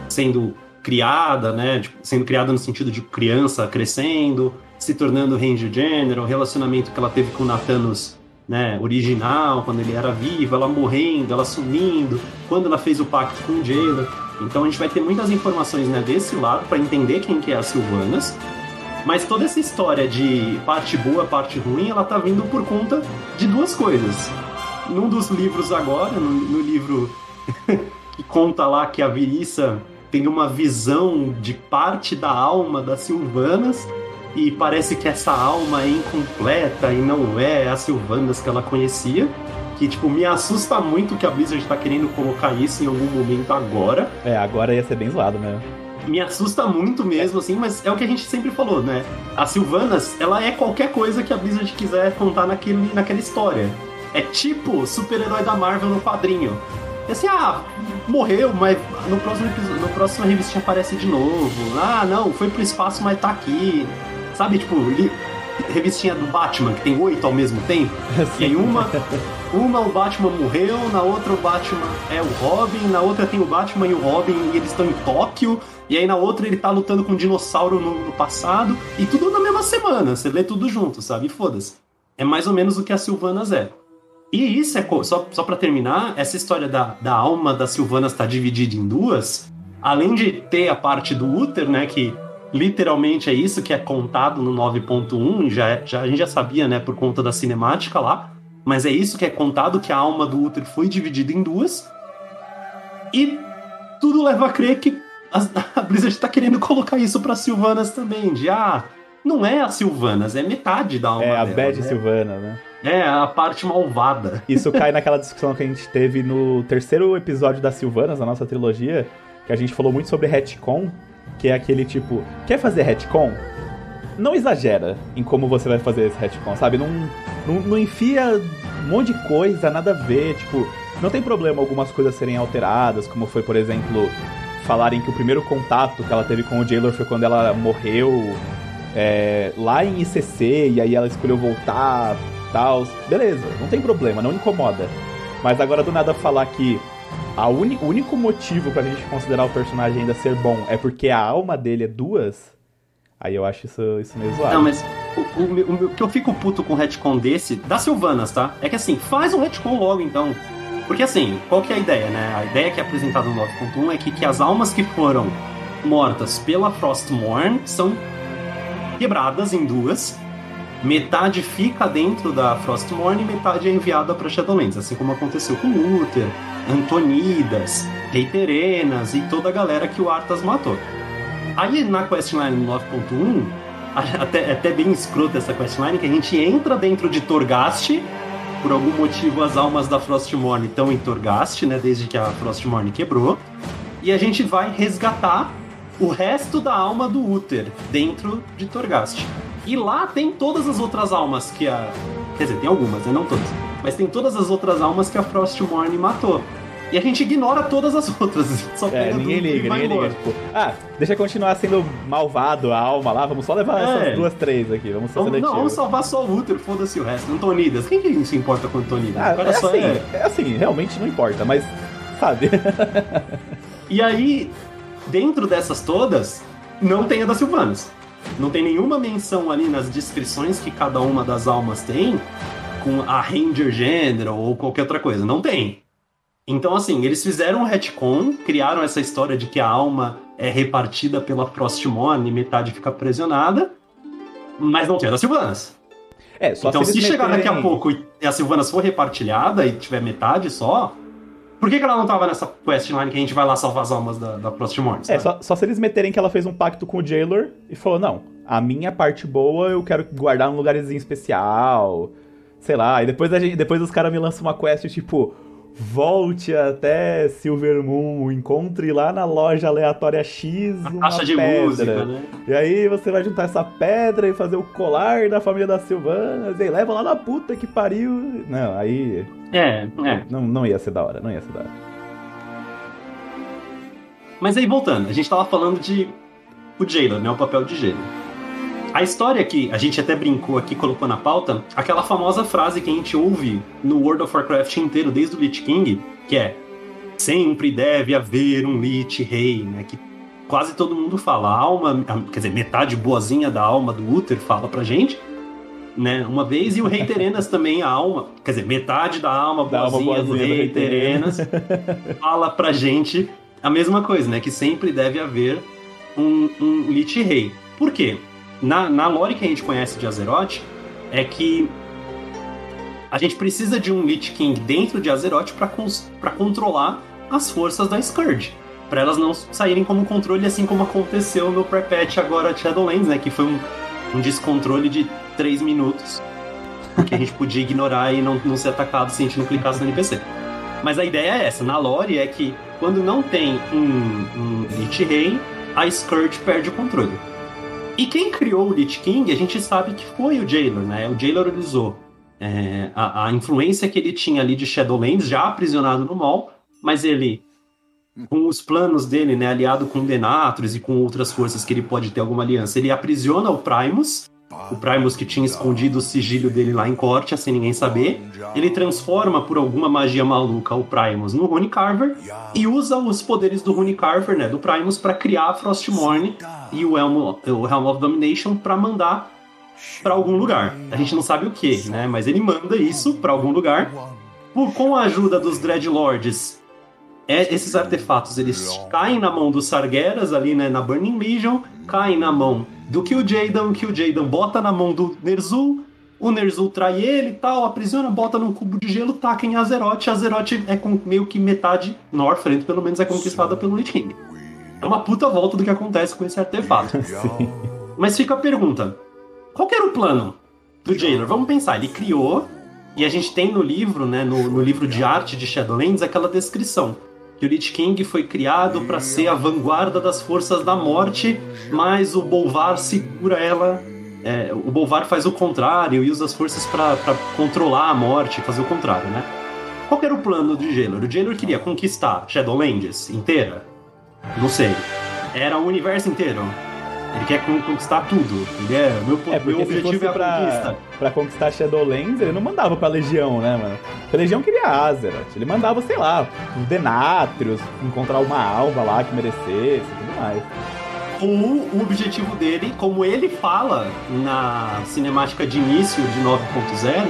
sendo criada, né, tipo, sendo criada no sentido de criança crescendo, se tornando Ranger General, o relacionamento que ela teve com o Nathanos né, original, quando ele era vivo, ela morrendo, ela sumindo, quando ela fez o pacto com o Jailer. Então a gente vai ter muitas informações né, desse lado para entender quem que é a Sylvanas mas toda essa história de parte boa, parte ruim, ela tá vindo por conta de duas coisas. Num dos livros agora, no, no livro [laughs] que conta lá que a Viriça tem uma visão de parte da alma das Silvanas e parece que essa alma é incompleta e não é a Silvanas que ela conhecia. Que, tipo, me assusta muito que a Blizzard tá querendo colocar isso em algum momento agora. É, agora ia ser bem zoado, né? Me assusta muito mesmo, assim, mas é o que a gente sempre falou, né? A Sylvanas, ela é qualquer coisa que a Blizzard quiser contar naquele, naquela história. É tipo super-herói da Marvel no quadrinho. É assim, ah, morreu, mas no próximo episódio, no próximo revistinha aparece de novo. Ah, não, foi pro espaço, mas tá aqui. Sabe, tipo, li, revistinha do Batman, que tem oito ao mesmo tempo. [laughs] Sim. E aí uma, uma o Batman morreu, na outra o Batman é o Robin, na outra tem o Batman e o Robin e eles estão em Tóquio. E aí na outra ele tá lutando com um dinossauro no, no passado. E tudo na mesma semana. Você lê tudo junto, sabe? Foda-se. É mais ou menos o que a Silvanas é. E isso é. Só, só para terminar, essa história da, da alma da Silvanas tá dividida em duas. Além de ter a parte do Uther, né? Que literalmente é isso que é contado no 9.1. Já, já, a gente já sabia, né? Por conta da cinemática lá. Mas é isso que é contado: que a alma do Uther foi dividida em duas. E tudo leva a crer que [laughs] a, Blizzard tá querendo colocar isso pra Silvanas também, de ah, não é a Silvanas, é metade da alma É a dela, Bad né? Silvana, né? É, a parte malvada. [laughs] Isso cai naquela discussão que a gente teve no terceiro episódio da Silvanas, na nossa trilogia, que a gente falou muito sobre retcon, que é aquele tipo, quer fazer retcon? Não exagera em como você vai fazer esse retcon, sabe? Não, não, não enfia um monte de coisa, nada a ver, tipo, não tem problema algumas coisas serem alteradas, como foi, por exemplo, falarem que o primeiro contato que ela teve com o Jailor foi quando ela morreu é, lá em ICC e aí ela escolheu voltar, tal. Beleza, não tem problema, não incomoda. Mas agora do nada falar que a uni, o único motivo pra gente considerar o personagem ainda ser bom é porque a alma dele é duas, aí eu acho isso, isso meio zoado. Não, mas o, o, o, que eu fico puto com o retcon desse, da Silvanas, tá? É que assim, faz um retcon logo então. Porque assim, qual que é a ideia, né? A ideia que é apresentada no 9.1 é que, que as almas que foram mortas pela Frostmourne são quebradas em duas. Metade fica dentro da Frostmourne e metade é enviada para Shadowlands, assim como aconteceu com Uther, Antonidas, Reiterenas e toda a galera que o Arthas matou. Aí na questline 9.1, [laughs] até, até bem escrota essa questline, que a gente entra dentro de Torghast por algum motivo as almas da Frostmourne estão em Torghast, né? Desde que a Frostmourne quebrou. E a gente vai resgatar o resto da alma do Uther dentro de Torghast. E lá tem todas as outras almas que a. Quer dizer, tem algumas, né? Não todas. Mas tem todas as outras almas que a Frostmourne matou. E a gente ignora todas as outras. Só É, ninguém liga, ninguém liga. Tipo, ah, deixa continuar sendo malvado a alma lá, vamos só levar É. essas duas, três aqui, vamos ser Vamos, não, vamos salvar só o Uther, foda-se o resto. Unidas. Quem que se importa com o Tonidas? Ah, é assim, é. é assim, realmente não importa, mas sabe? E aí, dentro dessas todas, não tem a da Sylvanas. Não tem nenhuma menção ali nas descrições que cada uma das almas tem com a Ranger General ou qualquer outra coisa. Não tem. Então, assim, eles fizeram um retcon, criaram essa história de que a alma é repartida pela Frostmourne e metade fica aprisionada, mas não tem a da Sylvanas. É, só então, se, se, chegar daqui a meterem- pouco e a Sylvanas for repartilhada e tiver metade só, por que, que ela não tava nessa questline que a gente vai lá salvar as almas da, da Frostmourne? É, só, só se eles meterem que ela fez um pacto com o Jailor e falou, não, a minha parte boa eu quero guardar num lugarzinho especial, sei lá, e depois, a gente, depois os caras me lançam uma quest tipo, volte até Silver Moon, encontre lá na loja aleatória X uma Caixa de pedra. música, né? E aí você vai juntar essa pedra e fazer o colar da família das Silvanas, e leva lá na puta que pariu. Não, aí É, é. não, não ia ser da hora, não ia ser da hora. Mas aí, voltando, a gente tava falando de o Jailer, né? O papel de Jailer. A história que a gente até brincou aqui, colocou na pauta, aquela famosa frase que a gente ouve no World of Warcraft inteiro, desde o Lich King, que é sempre deve haver um Lich Rei, né? Que quase todo mundo fala. A alma, quer dizer, metade boazinha da alma do Uther fala pra gente, né? Uma vez, e o Rei Terenas [laughs] também, a alma, quer dizer, metade da alma Da alma boazinha, do boazinha do Rei Rei Terenas [laughs] fala pra gente a mesma coisa, né? Que sempre deve haver um, um Lich Rei. Por quê? Na, na lore que a gente conhece de Azeroth, é que a gente precisa de um Lich King dentro de Azeroth para controlar as forças da Scourge. Pra elas não saírem como controle, assim como aconteceu no pré-patch agora de Shadowlands, né? Que foi um, um descontrole de 3 minutos. Que a gente podia ignorar e não, não ser atacado se a gente não clicasse no NPC. Mas a ideia é essa, na lore é que quando não tem um, um Lich Rei, a Scourge perde o controle. E quem criou o Lich King, a gente sabe que foi o Jailor, né? O Jailor usou é, a, a influência que ele tinha ali de Shadowlands, já aprisionado no Mall, mas ele, com os planos dele, né, aliado com Denatros e com outras forças que ele pode ter alguma aliança, ele aprisiona o Primus, o Primus que tinha escondido o sigilo dele lá em Cortia, sem ninguém saber. Ele transforma por alguma magia maluca o Primus no Rune Carver e usa os poderes do Rune Carver, né, do Primus, para criar a Frostmourne e o Helm, o Helm of Domination para mandar para algum lugar. A gente não sabe o que, né, mas ele manda isso para algum lugar. Por, com a ajuda dos Dreadlords, é, esses artefatos eles caem na mão dos Sargeras ali, né, na Burning Legion, caem na mão do Kil'jaeden, o Kil'jaeden bota na mão do Ner'zhul, o Ner'zhul trai ele e tal, aprisiona, bota num cubo de gelo, taca em Azeroth, Azeroth é com meio que metade Northrend, pelo menos é conquistada pelo Lich King. É uma puta volta do que acontece com esse artefato. [laughs] Mas fica a pergunta, qual que era o plano do Jailor? Vamos pensar, ele criou, e a gente tem no livro, né, no, no livro de arte de Shadowlands, aquela descrição que o Lich King foi criado para ser a vanguarda das forças da morte, mas o Bolvar segura ela. é, o Bolvar faz o contrário e usa as forças para controlar a morte, fazer o contrário, né? Qual era o plano do Jailor? O Jailor queria conquistar Shadowlands inteira? Não sei. Era o universo inteiro. Ele quer con- conquistar tudo. Ele é, meu, É, meu objetivo é pra, conquista. pra conquistar Shadowlands, ele não mandava pra Legião, né, mano? Porque a Legião queria Azeroth. Ele mandava, sei lá, os Denatrios, encontrar uma alva lá que merecesse e tudo mais. Ou o objetivo dele, como ele fala na cinemática de início de 9.0,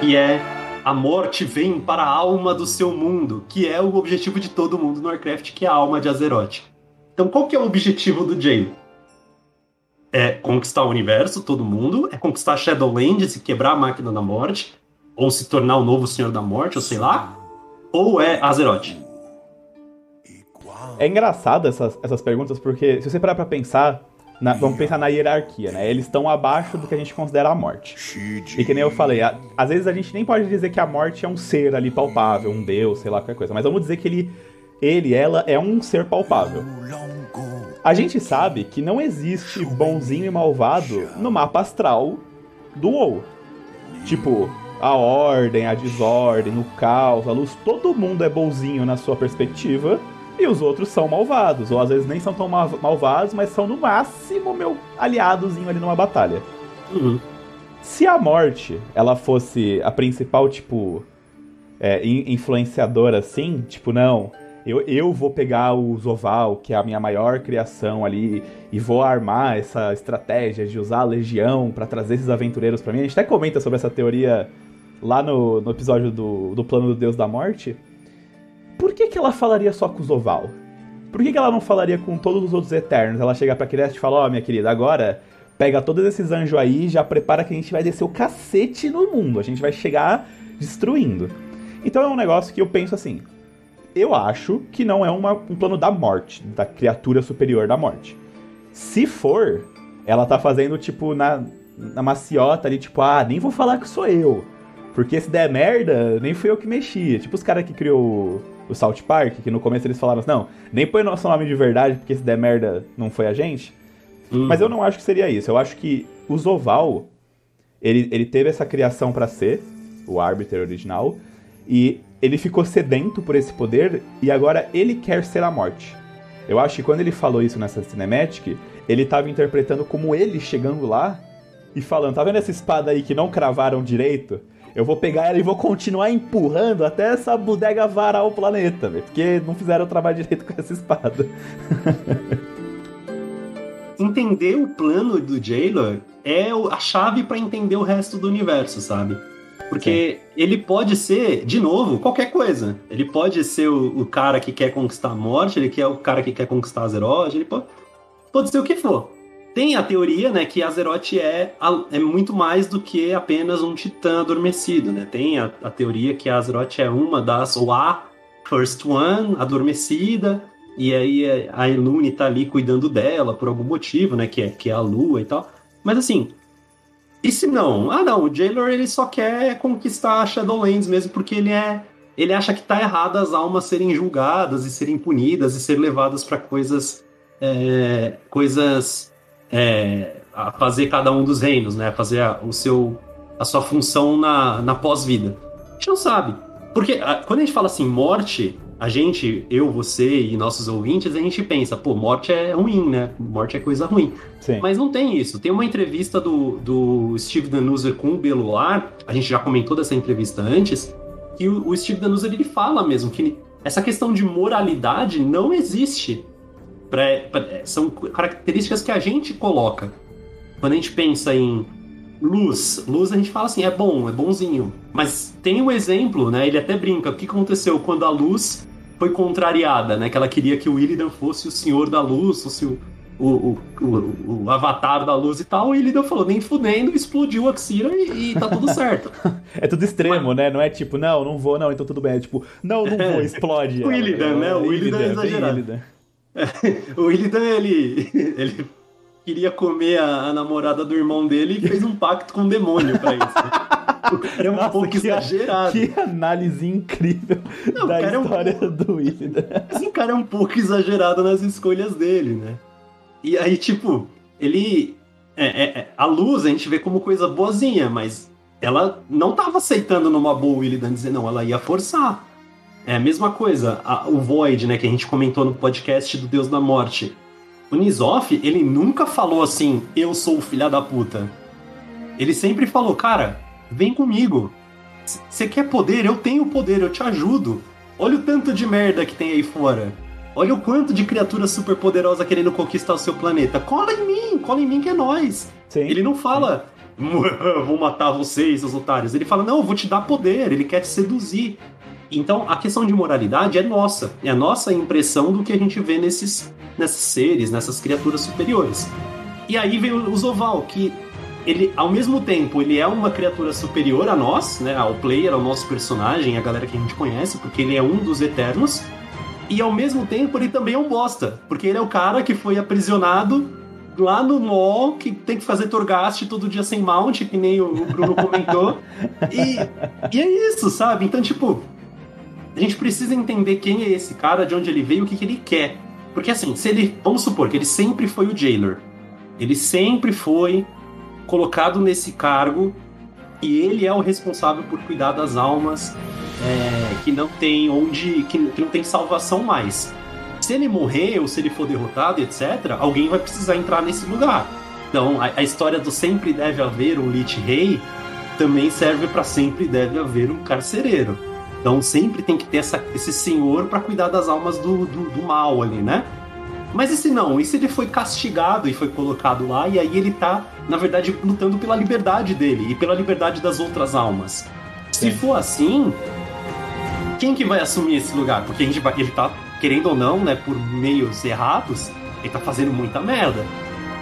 que é a morte vem para a alma do seu mundo, que é o objetivo de todo mundo no Warcraft, que é a alma de Azeroth. Então qual que é o objetivo do Jay? É conquistar o universo, todo mundo, é conquistar Shadowlands e quebrar a máquina da morte, ou se tornar o novo Senhor da Morte, ou sei lá, ou é Azeroth? É engraçado essas, essas perguntas, porque se você parar pra pensar, na- vamos pensar na hierarquia, né? Eles estão abaixo do que a gente considera a morte. E que nem eu falei, a- às vezes a gente nem pode dizer que a morte é um ser ali palpável, um deus, sei lá, qualquer coisa. Mas vamos dizer que ele, ele ela, é um ser palpável. A gente sabe que não existe bonzinho e malvado no mapa astral do WoW. Tipo, a ordem, a desordem, o caos, a luz, todo mundo é bonzinho na sua perspectiva e os outros são malvados, ou às vezes nem são tão malvados, mas são no máximo meu aliadozinho ali numa batalha. Uhum. Se a morte, ela fosse a principal, tipo, é, influenciadora assim, tipo, não, eu, eu vou pegar o Zoval, que é a minha maior criação ali, e vou armar essa estratégia de usar a Legião para trazer esses aventureiros para mim. A gente até comenta sobre essa teoria lá no, no episódio do, do Plano do Deus da Morte. Por que, que ela falaria só com o Zoval? Por que, que ela não falaria com todos os outros Eternos? Ela chega pra Crest e fala, ó, oh, minha querida, agora pega todos esses anjos aí já prepara que a gente vai descer o cacete no mundo. A gente vai chegar destruindo. Então é um negócio que eu penso assim, eu acho que não é uma, um plano da morte, da criatura superior da morte. Se for, ela tá fazendo, tipo, na, na maciota ali, tipo, ah, nem vou falar que sou eu. Porque se der merda, nem fui eu que mexi. Tipo os caras que criou o, o South Park, que no começo eles falaram assim, não, nem põe nosso nome de verdade, porque se der merda, não foi a gente. Uhum. Mas eu não acho que seria isso. Eu acho que o Zoval, ele, ele teve essa criação para ser, o árbitro original, e ele ficou sedento por esse poder e agora ele quer ser a morte. Eu acho que quando ele falou isso nessa cinematic, ele estava interpretando como ele chegando lá e falando: tá vendo essa espada aí que não cravaram direito? Eu vou pegar ela e vou continuar empurrando até essa bodega varar o planeta, véio, porque não fizeram o trabalho direito com essa espada. [laughs] entender o plano do Jailor é a chave para entender o resto do universo, sabe? Porque Sim. ele pode ser, de novo, qualquer coisa. Ele pode ser o, o, cara que quer conquistar a morte, ele quer o cara que quer conquistar Azeroth, ele pode, pode ser o que for. Tem a teoria, né, que Azeroth é, é muito mais do que apenas um titã adormecido, né? Tem a, a teoria que Azeroth é uma das, ou a First One, adormecida, e aí a Elune tá ali cuidando dela por algum motivo, né, que é, que é a lua e tal. Mas assim, e se não? Ah, não, o Jailor ele só quer conquistar Shadowlands mesmo porque ele é ele acha que tá errado as almas serem julgadas e serem punidas e ser levadas para coisas é, coisas é, a fazer cada um dos reinos, né? Fazer a, o seu a sua função na, na pós-vida. A gente não sabe. Porque a, quando a gente fala assim, morte, a gente, eu, você e nossos ouvintes, a gente pensa, pô, morte é ruim, né? Morte é coisa ruim. Sim. Mas não tem isso. Tem uma entrevista do, do Steve Danuser com o Beluar, a gente já comentou dessa entrevista antes, que o, o Steve Danuser ele fala mesmo que essa questão de moralidade não existe. Pra, pra, são características que a gente coloca. Quando a gente pensa em luz, luz a gente fala assim, é bom, é bonzinho. Mas tem um exemplo, né? Ele até brinca, o que aconteceu quando a luz foi contrariada, né? Que ela queria que o Illidan fosse o senhor da luz, fosse o, o, o, o, avatar da luz e tal, e Illidan falou, nem fudendo, explodiu a Xira e, e tá tudo certo. [laughs] é tudo extremo, Mas... né? Não é tipo, não, não vou, não, então tudo bem. É tipo, não, não vou, explode. o Illidan, né? O Illidan é exagerado. Illidan. [laughs] o Illidan, ele, [laughs] ele queria comer a, a, namorada do irmão dele e fez um pacto com o demônio pra isso. Né? O cara é um Nossa, pouco que, exagerado. Que análise incrível Não, da história é um... do William. Esse cara é um pouco exagerado nas escolhas dele, né? E aí, tipo, ele. É, é, é, a luz a gente vê como coisa boazinha, mas ela não tava aceitando numa boa o Illidan dizer não, ela ia forçar. É a mesma coisa, a, o Void, né, que a gente comentou no podcast do Deus da Morte. O Nizoff, ele nunca falou assim, eu sou o filha da puta. Ele sempre falou, cara, Vem comigo. Você quer poder? Eu tenho poder, eu te ajudo. Olha o tanto de merda que tem aí fora. Olha o quanto de criatura super poderosa querendo conquistar o seu planeta. Cola em mim, cola em mim que é nós. Sim. Ele não fala, vou matar vocês, os otários. Ele fala, não, eu vou te dar poder. Ele quer te seduzir. Então, a questão de moralidade é nossa. É a nossa impressão do que a gente vê nesses, nesses seres, nessas criaturas superiores. E aí vem o Zoval, que ele, ao mesmo tempo, ele é uma criatura superior a nós, né? Ao player, ao nosso personagem, a galera que a gente conhece, porque ele é um dos Eternos. E ao mesmo tempo, ele também é um bosta, porque ele é o cara que foi aprisionado lá no mall, que tem que fazer Torghast todo dia sem mount, que nem o Bruno comentou. [laughs] e, e é isso, sabe? Então, tipo, a gente precisa entender quem é esse cara, de onde ele veio, o que, que ele quer. Porque assim, se ele. Vamos supor que ele sempre foi o jailer. Ele sempre foi colocado nesse cargo e ele é o responsável por cuidar das almas é, que não tem onde. Que, que não tem salvação mais. Se ele morrer ou se ele for derrotado, etc., alguém vai precisar entrar nesse lugar. Então, a, a história do sempre deve haver um Lich Rei também serve para sempre deve haver um carcereiro. Então, sempre tem que ter essa, esse senhor para cuidar das almas do, do, do mal ali, né? Mas e se não? E se ele foi castigado e foi colocado lá, e aí ele tá, na verdade, lutando pela liberdade dele e pela liberdade das outras almas? Se for assim, quem que vai assumir esse lugar? Porque a gente vai, ele tá, querendo ou não, né, por meios errados, ele tá fazendo muita merda.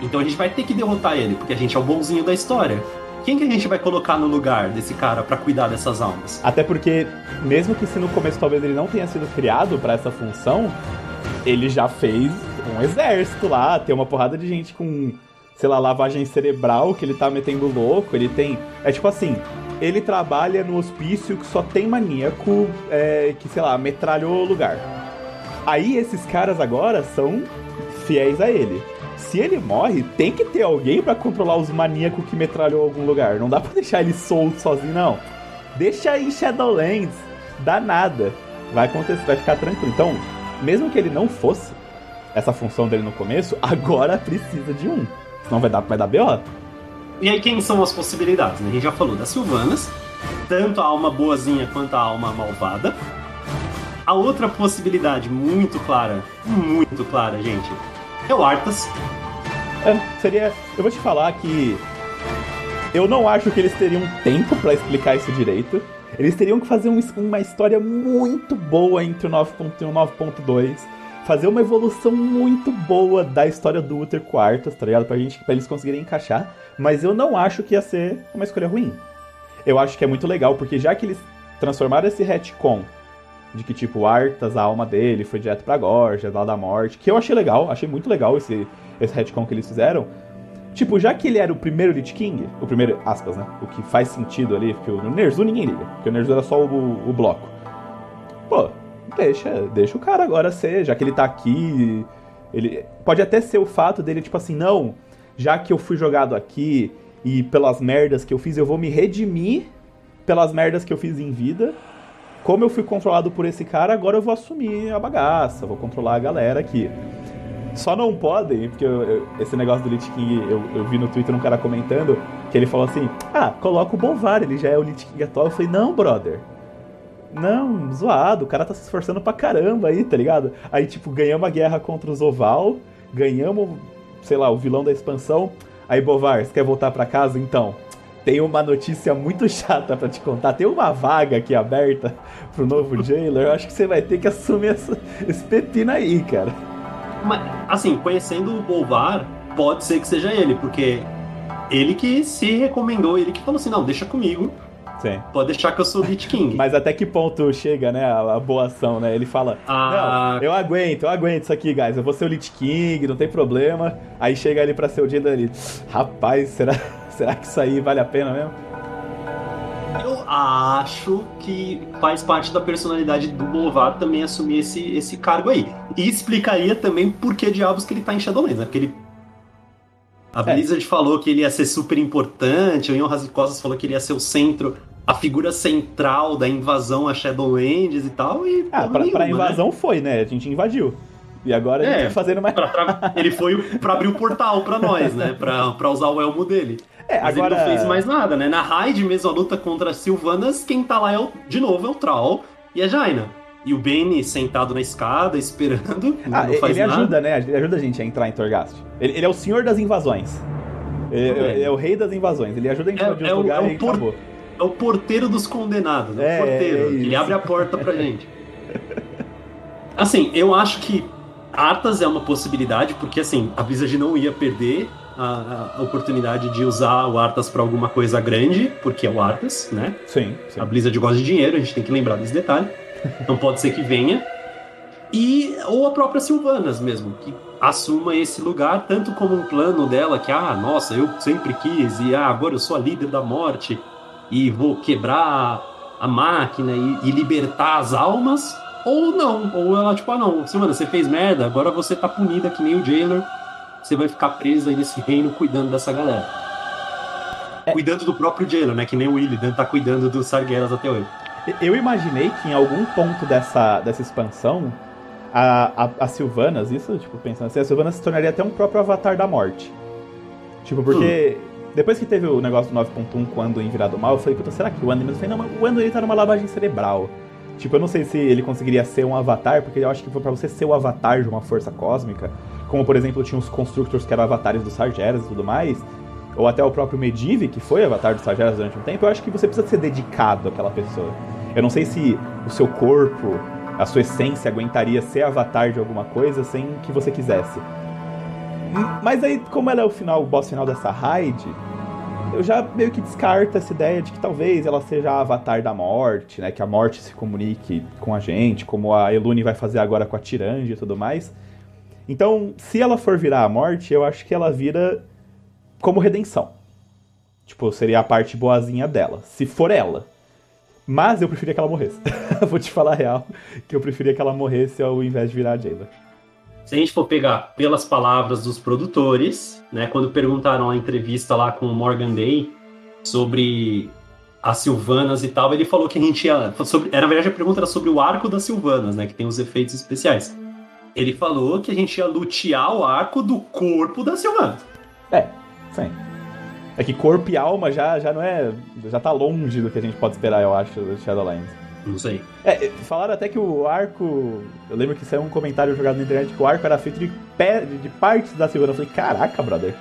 Então a gente vai ter que derrotar ele, porque a gente é o bonzinho da história. Quem que a gente vai colocar no lugar desse cara para cuidar dessas almas? Até porque, mesmo que se no começo talvez ele não tenha sido criado para essa função, ele já fez um exército lá, tem uma porrada de gente com, sei lá, lavagem cerebral que ele tá metendo louco, ele tem. É tipo assim, ele trabalha no hospício que só tem maníaco é, que, sei lá, metralhou o lugar. Aí esses caras agora são fiéis a ele. Se ele morre, tem que ter alguém para controlar os maníacos que metralhou algum lugar. Não dá pra [laughs] deixar ele solto sozinho, não. Deixa aí Shadowlands. Dá nada. Vai acontecer, vai ficar tranquilo. Então, mesmo que ele não fosse essa função dele no começo, [laughs] agora precisa de um. Senão vai dar, vai dar B.O. E aí, quem são as possibilidades? Né? A gente já falou das Silvanas, tanto a alma boazinha quanto a alma malvada. A outra possibilidade muito clara, muito clara, gente, o Arthas. É, seria. Eu vou te falar que. Eu não acho que eles teriam tempo para explicar isso direito. Eles teriam que fazer um, uma história muito boa entre o 9.1 e o 9.2 fazer uma evolução muito boa da história do Uther Quartas, tá ligado? Pra, gente, pra eles conseguirem encaixar. Mas eu não acho que ia ser uma escolha ruim. Eu acho que é muito legal, porque já que eles transformaram esse retcon de que, tipo, Arthas, a alma dele, foi direto pra Gorgia, lá da morte, que eu achei legal, achei muito legal esse, esse retcon que eles fizeram. Tipo, já que ele era o primeiro Lich King, o primeiro, aspas, né? O que faz sentido ali, porque o Nerzu ninguém liga, porque o Nerzu era só o, o bloco. Pô, deixa, deixa o cara agora ser, já que ele tá aqui. Ele pode até ser o fato dele tipo assim, não, já que eu fui jogado aqui e pelas merdas que eu fiz, eu vou me redimir pelas merdas que eu fiz em vida. Como eu fui controlado por esse cara, agora eu vou assumir a bagaça, vou controlar a galera aqui. Só não podem, porque eu, eu, esse negócio do Lich King, eu, eu, vi no Twitter um cara comentando que ele falou assim: Ah, coloca o Bovar, ele já é o Lich King atual. Eu falei: Não, brother, não, zoado, o cara tá se esforçando pra caramba aí, tá ligado? Aí, tipo, ganhamos a guerra contra os Oval, ganhamos, sei lá, o vilão da expansão. Aí, Bovar, você quer voltar pra casa? Então, tem uma notícia muito [laughs] chata para te contar. Tem uma vaga aqui aberta pro novo jailer. Eu acho que você vai ter que assumir essa, esse pepino aí, cara. Mas, assim, conhecendo o Bolvar, pode ser que seja ele, porque ele que se recomendou, ele que falou assim: não, deixa comigo Sim. Pode deixar que eu sou o Lich King. [laughs] Mas até que ponto chega, né, a, a boa ação, né? Ele fala, ah... não, eu aguento, eu aguento isso aqui, guys, eu vou ser o Lich King, não tem problema. Aí chega ele pra ser o Jada ali, rapaz, será, será que isso aí vale a pena mesmo? Eu acho que faz parte da personalidade do Bolvar também assumir esse, esse cargo aí. E explicaria também por que diabos que ele tá em Shadowlands, né? Porque ele a é. Blizzard é. falou que ele ia ser super importante, o Ian Costas falou que ele ia ser o centro, a figura central da invasão a Shadowlands e tal, e... Ah, pra, nenhuma, pra né? invasão né? foi, né? A gente invadiu. E agora é, a gente tá fazendo mais... Pra, pra, ele foi pra abrir o portal pra nós, né? Pra, pra usar o elmo dele. É, Mas agora... ele não fez mais nada, né? Na raid mesmo, a luta contra as Sylvanas, quem tá lá, é o, de novo, é o Troll e a Jaina. E o Benny sentado na escada, [laughs] esperando. Ah, ele nada. ajuda, né? Ele ajuda a gente a entrar em Torghast. Ele, ele é o senhor das invasões. Ele, é. é o rei das invasões. Ele ajuda a gente é, invadir é, os lugares é e por... acabou. É o porteiro dos condenados, né? É, o porteiro. É ele abre a porta pra [laughs] gente. Assim, eu acho que Arthas é uma possibilidade, porque assim, a Blizzard não ia perder a, a oportunidade de usar o Arthas para alguma coisa grande, porque é o Arthas, né? Sim, sim. A Blizzard gosta de dinheiro, a gente tem que lembrar desse detalhe. [laughs] Não pode ser que venha. E, ou a própria Silvanas mesmo, que assuma esse lugar tanto como um plano dela, que, ah, nossa, eu sempre quis, e ah, agora eu sou a líder da morte, e vou quebrar a máquina e, e libertar as almas, ou não. Ou ela, tipo, ah, não, Silvana, você fez merda, agora você tá punida que nem o Jailer. Você vai ficar presa aí nesse reino cuidando dessa galera. É. Cuidando do próprio Jailer, né? Que nem o Illidan tá cuidando dos Sargeras até hoje. Eu imaginei que em algum ponto dessa, dessa expansão, a, a, a Sylvanas, isso, tipo, pensando assim, a Sylvanas se tornaria até um próprio avatar da morte. Tipo, porque hum. depois que teve o negócio do 9.1 quando em Virado Mal, eu falei, puta, será que o Anduin... Eu falei, não, o Anduin tá numa lavagem cerebral. Tipo, eu não sei se ele conseguiria ser um avatar, porque eu acho que para você ser o avatar de uma força cósmica, como por exemplo tinha os Constructors que eram avatares dos Sargeras e tudo mais, ou até o próprio Medivh, que foi avatar dos Sargeras durante um tempo, eu acho que você precisa ser dedicado àquela pessoa. Eu não sei se o seu corpo, a sua essência aguentaria ser avatar de alguma coisa sem que você quisesse. Mas aí, como ela é o final, o boss final dessa raid, eu já meio que descarto essa ideia de que talvez ela seja a avatar da morte, né? Que a morte se comunique com a gente, como a Elune vai fazer agora com a Tirange e tudo mais. Então, se ela for virar a morte, eu acho que ela vira como redenção. Tipo, seria a parte boazinha dela. Se for ela. Mas eu preferia que ela morresse. [laughs] Vou te falar a real, que eu preferia que ela morresse ao invés de virar a Jayla. Se a gente for pegar pelas palavras dos produtores, né, quando perguntaram a entrevista lá com o Morgan Day sobre as Silvanas e tal, ele falou que a gente ia. Sobre, era, na verdade, a pergunta era sobre o arco das Silvanas, né? Que tem os efeitos especiais. Ele falou que a gente ia lutear o arco do corpo das Silvanas. É, sim. É que corpo e alma já, já não é. Já tá longe do que a gente pode esperar, eu acho, do Shadowlands. Não sei. É, falaram até que o arco. Eu lembro que saiu um comentário jogado na internet que o arco era feito de, pé, de partes da Silvana. Eu falei, caraca, brother.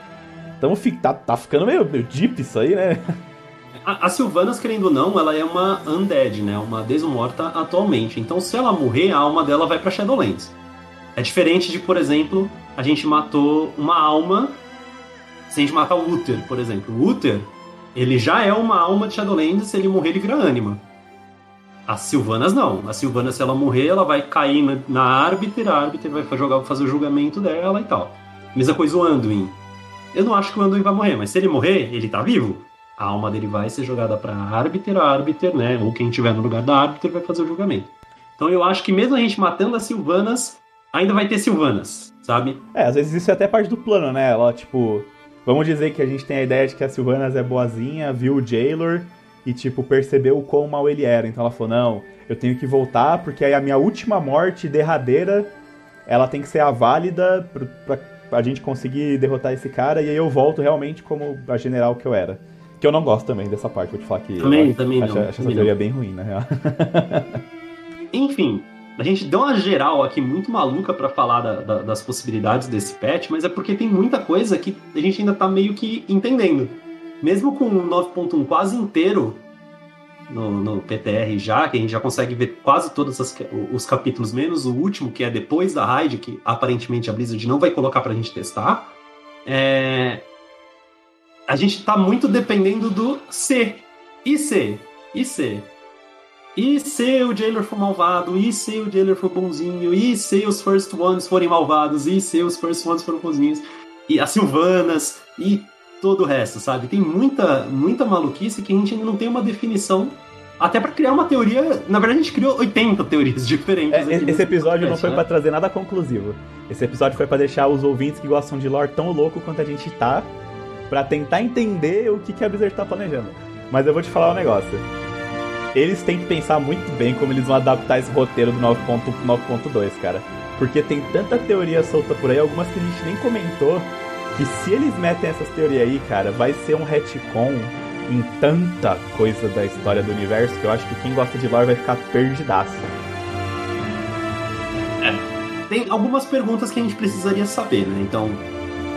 Então tá, tá ficando meio, meio deep isso aí, né? A, a Sylvanas, querendo ou não, ela é uma undead, né? Uma desmorta atualmente. Então, se ela morrer, a alma dela vai pra Shadowlands. É diferente de, por exemplo, a gente matou uma alma se a gente matar o Uther, por exemplo. O Uther, ele já é uma alma de Shadowlands, se ele morrer, ele vira ânima. As Silvanas não. A Silvana, se ela morrer, ela vai cair na, na Arbiter, a Arbiter vai jogar, fazer o julgamento dela e tal. Mesma coisa o Anduin. Eu não acho que o Anduin vai morrer, mas se ele morrer, ele tá vivo. A alma dele vai ser jogada pra Arbiter, a Arbiter, né? Ou quem tiver no lugar da Arbiter vai fazer o julgamento. Então eu acho que mesmo a gente matando as Silvanas, ainda vai ter Silvanas, sabe? É, às vezes isso é até parte do plano, né? Ela, tipo, Vamos dizer que a gente tem a ideia de que a Sylvanas é boazinha, viu o Jailor e, tipo, percebeu o quão mal ele era. Então ela falou: não, eu tenho que voltar porque aí a minha última morte derradeira ela tem que ser a válida pra, pra a gente conseguir derrotar esse cara e aí eu volto realmente como a general que eu era. Que eu não gosto também dessa parte, vou te falar que. Também, também acho, não. Acho essa teoria bem ruim, na real. [laughs] Enfim, a gente deu uma geral aqui muito maluca para falar da, da, das possibilidades desse patch, mas é porque tem muita coisa que a gente ainda tá meio que entendendo. Mesmo com o 9.1 quase inteiro no, no, PTR já, que a gente já consegue ver quase todos as, os capítulos, menos o último, que é depois da raid, que aparentemente a Blizzard não vai colocar pra gente testar. É... A gente tá muito dependendo do C. E C? E C? E se o Jailer for malvado? E se o Jailer for bonzinho? E se os First Ones forem malvados? E se os First Ones forem bonzinhos? E as Silvanas? E todo o resto, sabe? Tem muita, muita maluquice que a gente ainda não tem uma definição. Até para criar uma teoria. Na verdade, a gente criou 80 teorias [laughs] diferentes. É, esse episódio não foi né? para trazer nada conclusivo. Esse episódio foi para deixar os ouvintes que gostam de lore tão louco quanto a gente tá. para tentar entender o que, que a Blizzard tá planejando. Mas eu vou te falar um negócio eles têm que pensar muito bem como eles vão adaptar esse roteiro do 9.2, cara. Porque tem tanta teoria solta por aí, algumas que a gente nem comentou, que se eles metem essas teorias aí, cara, vai ser um retcon em tanta coisa da história do universo que eu acho que quem gosta de lore vai ficar perdidaço. É. Tem algumas perguntas que a gente precisaria saber, né? Então,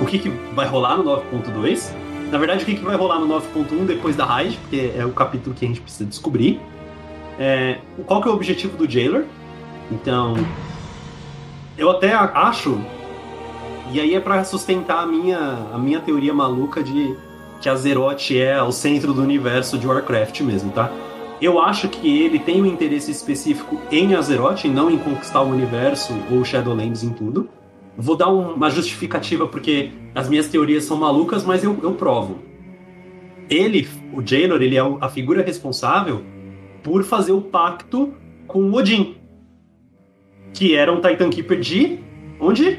o que, que vai rolar no 9.2? Na verdade, o que, que vai rolar no 9.1 depois da raid, porque é o capítulo que a gente precisa descobrir. É, qual que é o objetivo do Jailer? Então, eu até acho, e aí é para sustentar a minha, a minha teoria maluca de que Azeroth é o centro do universo de Warcraft mesmo, tá? Eu acho que ele tem um interesse específico em Azeroth, e não em conquistar o universo ou Shadowlands em tudo. Vou dar uma justificativa porque as minhas teorias são malucas, mas eu, eu provo. Ele, o Jailor, ele é a figura responsável por fazer o pacto com o Odin. que era um Titan Keeper de. Onde?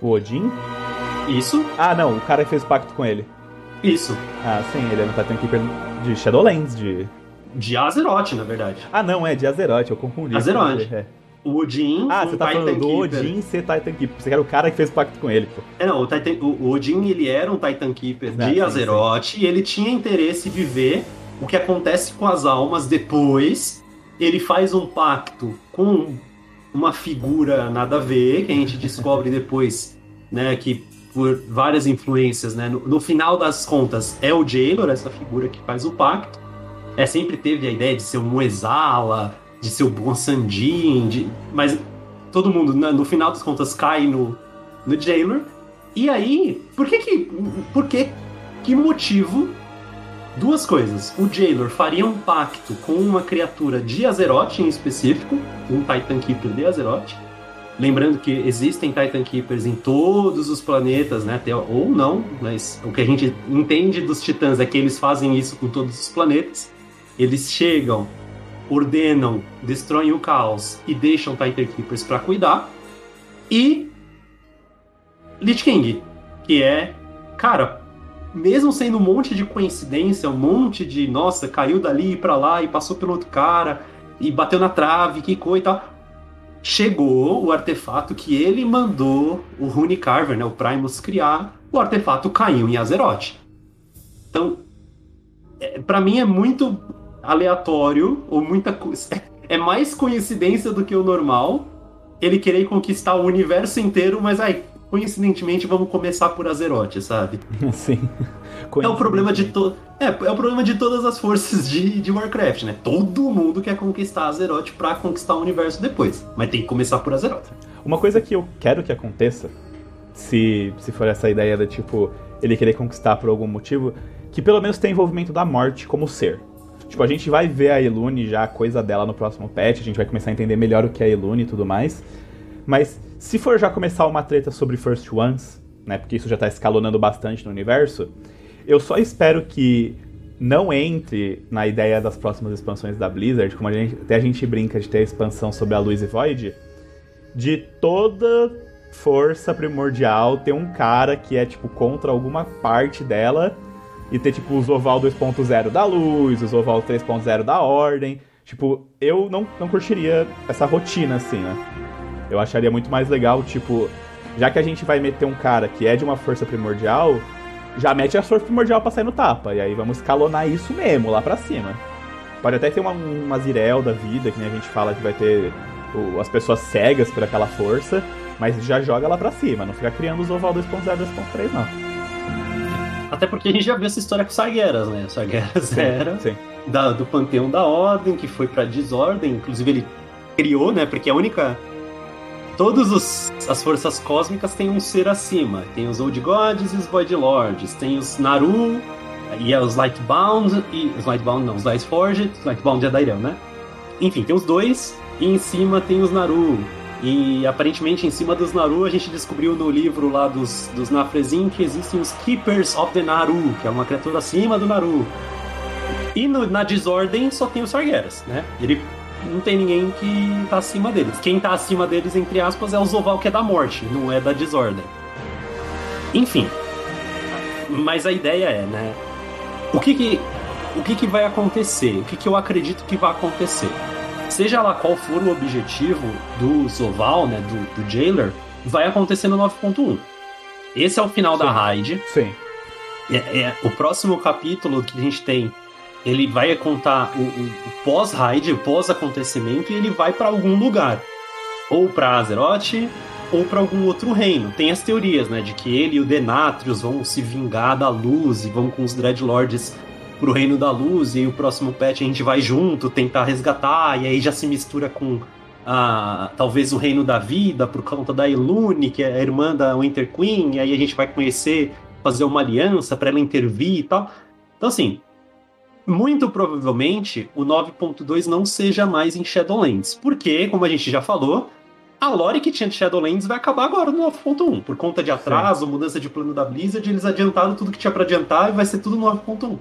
O Odin? Isso, Ah, não, o cara que fez pacto com ele. isso. Ah, sim, ele é um Titan Keeper de Shadowlands, de... De Azeroth, na verdade. Ah, não, é de Azeroth, eu confundi. Azeroth. É. O Odin. Ah, você tá Titan falando do Keeper. Odin ser Titan Keeper. Você quer o cara que fez pacto com ele, pô. É, não, o, Titan- o- o Odin ele era um Titan Keeper Ah, de sim, Azeroth e ele tinha interesse de ver o que acontece com as almas depois. Ele faz um pacto com uma figura nada a ver, que a gente descobre [laughs] depois, né, que por várias influências, né, no, no final das contas é o Jailor, essa figura que faz o pacto. É, sempre teve a ideia de ser um Moezala, de ser o Bonsandin, de... mas todo mundo, no final das contas, cai no, no Jailor. E aí, por que que. Por que. Que motivo? Duas coisas. O Jailor faria um pacto com uma criatura de Azeroth em específico, um Titan Keeper de Azeroth. Lembrando que existem Titan Keepers em todos os planetas, né? Ou não, mas o que a gente entende dos titãs é que eles fazem isso com todos os planetas. Eles chegam, ordenam, destroem o caos e deixam Titan Keepers pra cuidar. E Lich King, que é, cara, mesmo sendo um monte de coincidência, um monte de, nossa, caiu dali pra lá e passou pelo outro cara e bateu na trave, que coisa e tal. Chegou o artefato que ele mandou o Rune Carver, né, o Primus criar, o artefato caiu em Azeroth. Então, é, para mim é muito aleatório ou muita coisa. É mais coincidência do que o normal ele querer conquistar o universo inteiro, mas aí, coincidentemente, vamos começar por Azeroth, sabe? [laughs] Sim. É o problema de to... é, é o problema de todas as forças de, de Warcraft, né? Todo mundo quer conquistar Azeroth pra conquistar o universo depois, mas tem que começar por Azeroth. Uma coisa que eu quero que aconteça, se, se for essa ideia de tipo, ele querer conquistar por algum motivo, que pelo menos tenha envolvimento da morte como ser. Tipo, a gente vai ver a Elune já, a coisa dela no próximo patch, a gente vai começar a entender melhor o que é Elune e tudo mais. Mas se for já começar uma treta sobre First Ones, né, porque isso já tá escalonando bastante no universo, eu só espero que não entre na ideia das próximas expansões da Blizzard, como a gente, até a gente brinca de ter a expansão sobre a Luz e Void, de toda força primordial ter um cara que é, tipo, contra alguma parte dela e ter, tipo, os oval 2.0 da luz, os oval 3.0 da ordem. Tipo, eu não, não curtiria essa rotina, assim, né? Eu acharia muito mais legal, tipo, já que a gente vai meter um cara que é de uma força primordial, já mete a força primordial pra sair no tapa. E aí vamos escalonar isso mesmo, lá pra cima. Pode até ter uma, uma Zirel da vida, que nem a gente fala que vai ter o- as pessoas cegas por aquela força, mas já joga lá pra cima, não fica criando os oval 2.0, 2.3, não. Até porque a gente já viu essa história com Sargeras, né? Sargeras era Sim. da- do Panteão da Ordem, que foi pra Desordem, inclusive ele criou, né? Porque a única. Todas as forças cósmicas têm um ser acima. Tem os Old Gods e os Void Lords. Tem os Naru e é os Lightbound. E, os Lightbound não, os Lightforged. Os Lightbound é da né? Enfim, tem os dois. E em cima tem os Naru. E aparentemente em cima dos Naru a gente descobriu no livro lá dos, dos Nafrezin que existem os Keepers of the Naru, que é uma criatura acima do Naru. E no- na desordem só tem os Sargeras, né? Ele não tem ninguém que tá acima deles. Quem tá acima deles, entre aspas, é o Zoval, que é da morte, não é da desordem. Enfim. Mas a ideia é, né? O que que, o que, que vai acontecer? O que, que eu acredito que vai acontecer? Seja lá qual for o objetivo do Zoval, né? Do, do Jailer, vai acontecer no 9.1. Esse é o final da Sim. raid. Sim. É, é, o próximo capítulo que a gente tem, ele vai contar o, o- o pós-raid, o pós-acontecimento, e ele vai pra algum lugar. Ou pra Azeroth, ou pra algum outro reino. Tem as teorias, né, de que ele e o Denatrius vão se vingar da luz e vão com os Dreadlords pro reino da luz, e aí o próximo patch a gente vai junto tentar resgatar, e aí já se mistura com a, talvez o reino da vida por conta da Elune, que é a irmã da Winter Queen, e aí a gente vai conhecer fazer uma aliança para ela intervir e tal. Então, assim, muito provavelmente o 9.2 não seja mais em Shadowlands. Porque, como a gente já falou, a lore que tinha de Shadowlands vai acabar agora no 9.1. Por conta de atraso, mudança de plano da Blizzard, eles adiantaram tudo que tinha para adiantar e vai ser tudo no 9.1.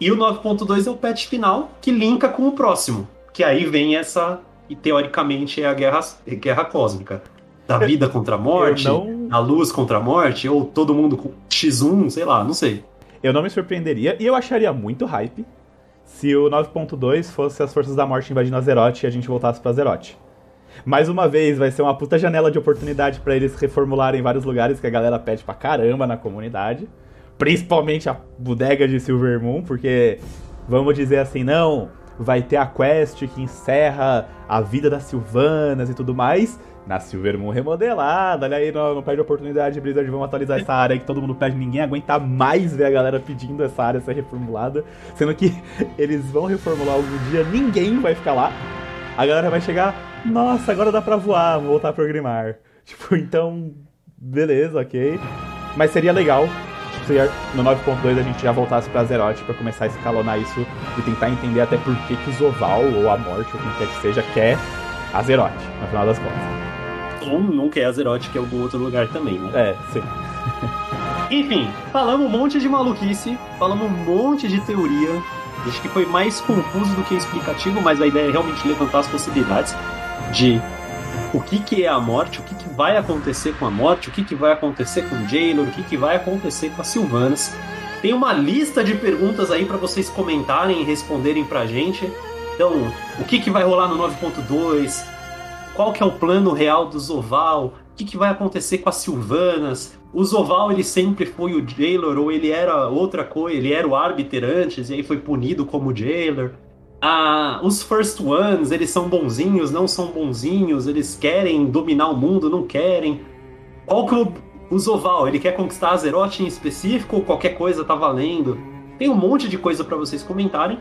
E o 9.2 é o patch final que linka com o próximo. Que aí vem essa e teoricamente é a guerra, é guerra cósmica. Da vida contra a [laughs] morte, não- a luz contra a morte, ou todo mundo com X1, sei lá, não sei. Eu não me surpreenderia e eu acharia muito hype se o 9.2 fosse as forças da morte invadindo Azeroth e a gente voltasse pra Azeroth. Mais uma vez, vai ser uma puta janela de oportunidade pra eles reformularem vários lugares que a galera pede pra caramba na comunidade. Principalmente a bodega de Silvermoon, porque vamos dizer assim, não, vai ter a quest que encerra a vida das Silvanas e tudo mais. Na Silvermoon remodelada, olha aí, não, não perde a oportunidade, Blizzard, vamos atualizar essa área que todo mundo pede, ninguém aguenta mais ver a galera pedindo essa área ser reformulada. Sendo que [laughs] eles vão reformular algum dia, ninguém vai ficar lá. A galera vai chegar, nossa, agora dá pra voar, vou voltar pro Grimar. [laughs] Tipo, então, beleza, ok. Mas seria legal se no 9.2 a gente já voltasse pra Azeroth pra começar a escalonar isso e tentar entender até por que, que o Zoval, ou a Morte, ou quem quer que seja, quer Azeroth, no final das contas. Ou não quer Azeroth, que é algum outro lugar também, né? É, sim. [laughs] Enfim, falamos um monte de maluquice, falamos um monte de teoria. Acho que foi mais confuso do que explicativo, mas a ideia é realmente levantar as possibilidades de o que, que é a morte, o que, que vai acontecer com a morte, o que, que vai acontecer com o Jailor, o que, que vai acontecer com as Sylvanas. Tem uma lista de perguntas aí para vocês comentarem e responderem pra gente. Então, o que, que vai rolar no 9.2? Qual que é o plano real do Zoval? O que, que vai acontecer com as Sylvanas? O Zoval ele sempre foi o Jailor ou ele era outra coisa? Ele era o Arbiter antes e aí foi punido como Jailor? Ah, os First Ones, eles são bonzinhos, não são bonzinhos? Eles querem dominar o mundo, não querem? Qual que o, o Zoval? Ele quer conquistar Azeroth em específico ou qualquer coisa tá valendo? Tem um monte de coisa para vocês comentarem.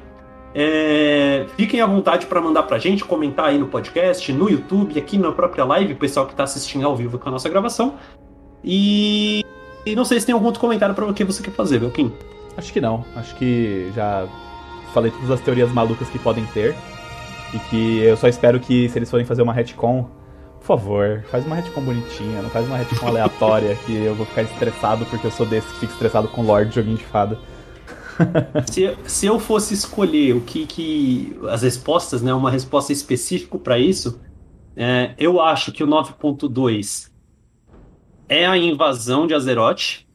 É, fiquem à vontade para mandar pra gente, comentar aí no podcast, no YouTube, aqui na própria live, o pessoal que tá assistindo ao vivo com a nossa gravação. E, e não sei se tem algum outro comentário para o que você quer fazer, Belkin. Acho que não. Acho que já falei todas as teorias malucas que podem ter. E que eu só espero que, se eles forem fazer uma retcon, por favor, faz uma retcon bonitinha, não faz uma retcon aleatória [laughs] que eu vou ficar estressado porque eu sou desse que fica estressado com Lorde de joguinho de fada. [laughs] se, se eu fosse escolher o que, que. as respostas, né? Uma resposta específica para isso, é, eu acho que o 9.2 é a invasão de Azeroth.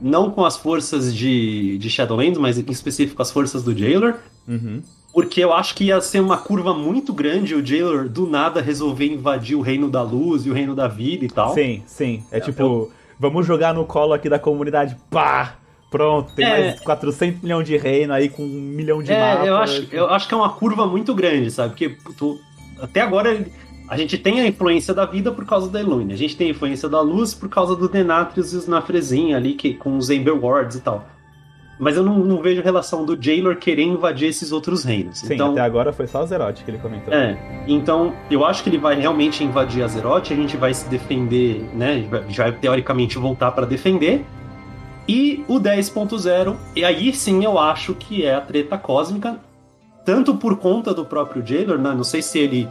Não com as forças de, de Shadowlands, mas em específico as forças do Jailor. Uhum. Porque eu acho que ia ser uma curva muito grande o Jailor do nada resolver invadir o reino da luz e o reino da vida e tal. Sim, sim. É, É, tipo, eu- vamos jogar no colo aqui da comunidade, pá! Pronto, tem É. mais 400 milhões de reino aí com um milhão de é, mapas. eu acho, eu acho que é uma curva muito grande, sabe? Porque puto, até agora a gente tem a influência da vida por causa da Elune, a gente tem a influência da luz por causa do Denatrius e os Nafrezin ali, que, com os Ember Wards e tal. Mas eu não, não vejo relação do Jailor querer invadir esses outros reinos. Sim, então, até agora foi só o Zeroth que ele comentou. É, então eu acho que ele vai realmente invadir Azeroth, a gente vai se defender, né? Já teoricamente voltar para defender. E o 10.0, e aí sim eu acho que é a treta cósmica, tanto por conta do próprio Jailor, né? Não sei se ele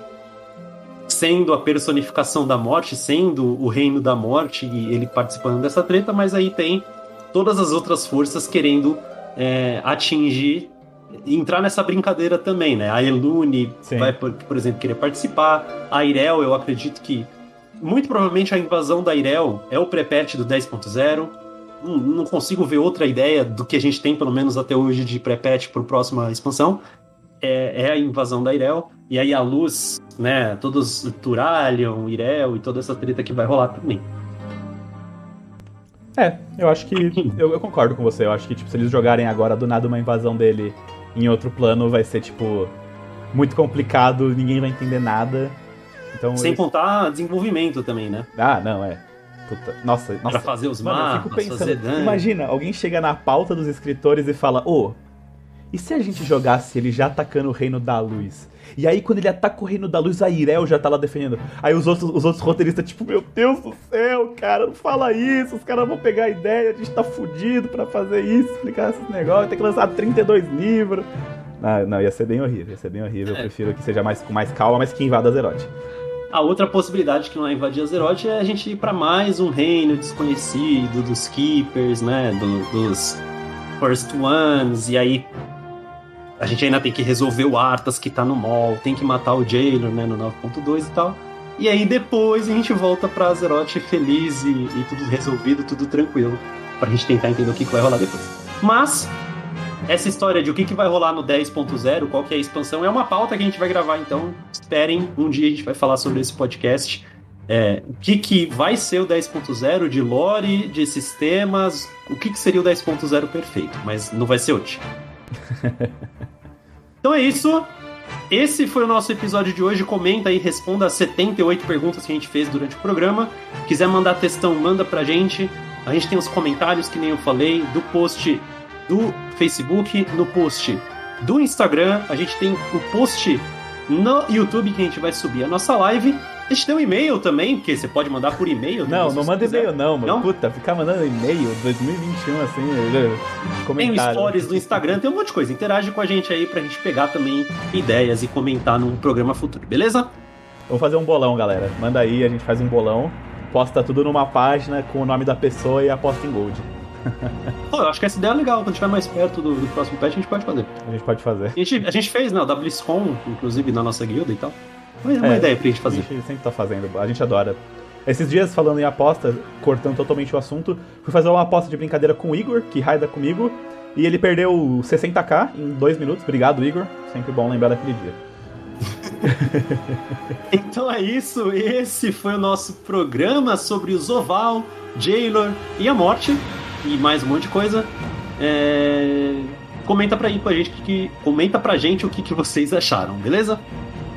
sendo a personificação da morte, sendo o reino da morte e ele participando dessa treta, mas aí tem todas as outras forças querendo é, atingir entrar nessa brincadeira também, né? A Elune Sim. vai, por, por exemplo, querer participar. A Irel, eu acredito que muito provavelmente a invasão da Irel é o pré-patch do 10.0. Não, não consigo ver outra ideia do que a gente tem, pelo menos até hoje, de pré-patch para a próxima expansão. É, é a invasão da Irel. E aí a luz, né? Todos Turalion, Irel e toda essa treta que vai rolar também. É, eu acho que. [laughs] Eu, eu concordo com você. Eu acho que, tipo, se eles jogarem agora do nada uma invasão dele em outro plano, vai ser, tipo, muito complicado, ninguém vai entender nada. Então. Sem eles- contar desenvolvimento também, né? Ah, não, é. Puta, nossa, nossa. Pra fazer os Mano, eu mapas, fico pensando, fazer imagina, alguém chega na pauta dos escritores e fala, ô, e se a gente jogasse ele já atacando o Reino da Luz? E aí, quando ele ataca o Reino da Luz, a Irel já tá lá defendendo. Aí os outros, os outros roteiristas, tipo, meu Deus do céu, cara, não fala isso, os caras vão pegar a ideia, a gente tá fudido pra fazer isso, explicar esses negócios, tem que lançar 32 livros. Não, não, ia ser bem horrível, ia ser bem horrível. Eu É. prefiro que seja mais, com mais calma, mas que invada Azeroth. A outra possibilidade que não é invadir Azeroth é a gente ir pra mais um reino desconhecido dos Keepers, né? do- dos First Ones, e aí a gente ainda tem que resolver o Arthas que tá no mall, tem que matar o Jailer, né, no 9.2 e tal. E aí depois a gente volta pra Azeroth feliz e, e tudo resolvido, tudo tranquilo, pra gente tentar entender o que, que vai rolar depois. Mas essa história de o que, que vai rolar no 10.0, qual que é a expansão, é uma pauta que a gente vai gravar, então esperem, um dia a gente vai falar sobre esse podcast. É, o que, que vai ser o 10.0 de lore, de sistemas, o que, que seria o 10.0 perfeito, mas não vai ser hoje. [laughs] então é isso. Esse foi o nosso episódio de hoje. Comenta aí, responda as 78 perguntas que a gente fez durante o programa. Quiser mandar textão, manda pra gente. A gente tem os comentários, que nem eu falei, do post do Facebook, no post do Instagram. A gente tem o post no YouTube que a gente vai subir a nossa live. A gente tem um e-mail também, porque você pode mandar por e-mail. Não, não manda quiser. e-mail não, mano. Não? Puta, ficar mandando e-mail 2021 assim, né? Tem comentário. stories do Instagram, tem um monte de coisa. Interage com a gente aí pra gente pegar também ideias e comentar num programa futuro, beleza? Vamos fazer um bolão, galera. Manda aí, a gente faz um bolão, posta tudo numa página com o nome da pessoa e aposta em gold. [laughs] Pô, eu acho que essa ideia é legal. Quando estiver mais perto do, do próximo patch, a gente pode fazer. A gente pode fazer. A gente, a gente fez, né? O WSCon, inclusive, na nossa guilda e tal. Mas é uma É, ideia pra gente A fazer. gente sempre tá fazendo, a gente adora. Esses dias, falando em aposta, cortando totalmente o assunto, fui fazer uma aposta de brincadeira com o Igor, que raida comigo, e ele perdeu 60k em dois minutos. Obrigado, Igor. Sempre bom lembrar daquele dia. [laughs] Então é isso. Esse foi o nosso programa sobre o Zoval, Jailor e a morte. E mais um monte de coisa. É, Comenta pra aí com a gente o que, que- comenta pra gente o que, que vocês acharam, beleza?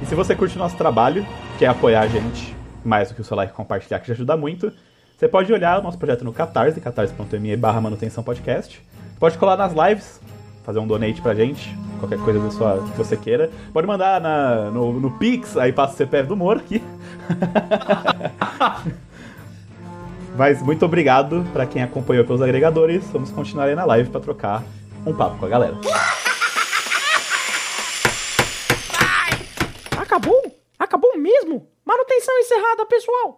Se você curte o nosso trabalho, quer apoiar a gente mais do que o seu like e compartilhar, que já ajuda muito, você pode olhar o nosso projeto no Catarse, catarse.me barra manutenção podcast. Pode colar nas lives, fazer um donate pra gente, qualquer coisa da sua, que você queira. Pode mandar na- no, no Pix, aí passa o CPF do Moro aqui. [laughs] Mas muito obrigado pra quem acompanhou pelos agregadores. Vamos continuar aí na live pra trocar um papo com a galera. Acabou? Acabou mesmo? Manutenção encerrada, pessoal.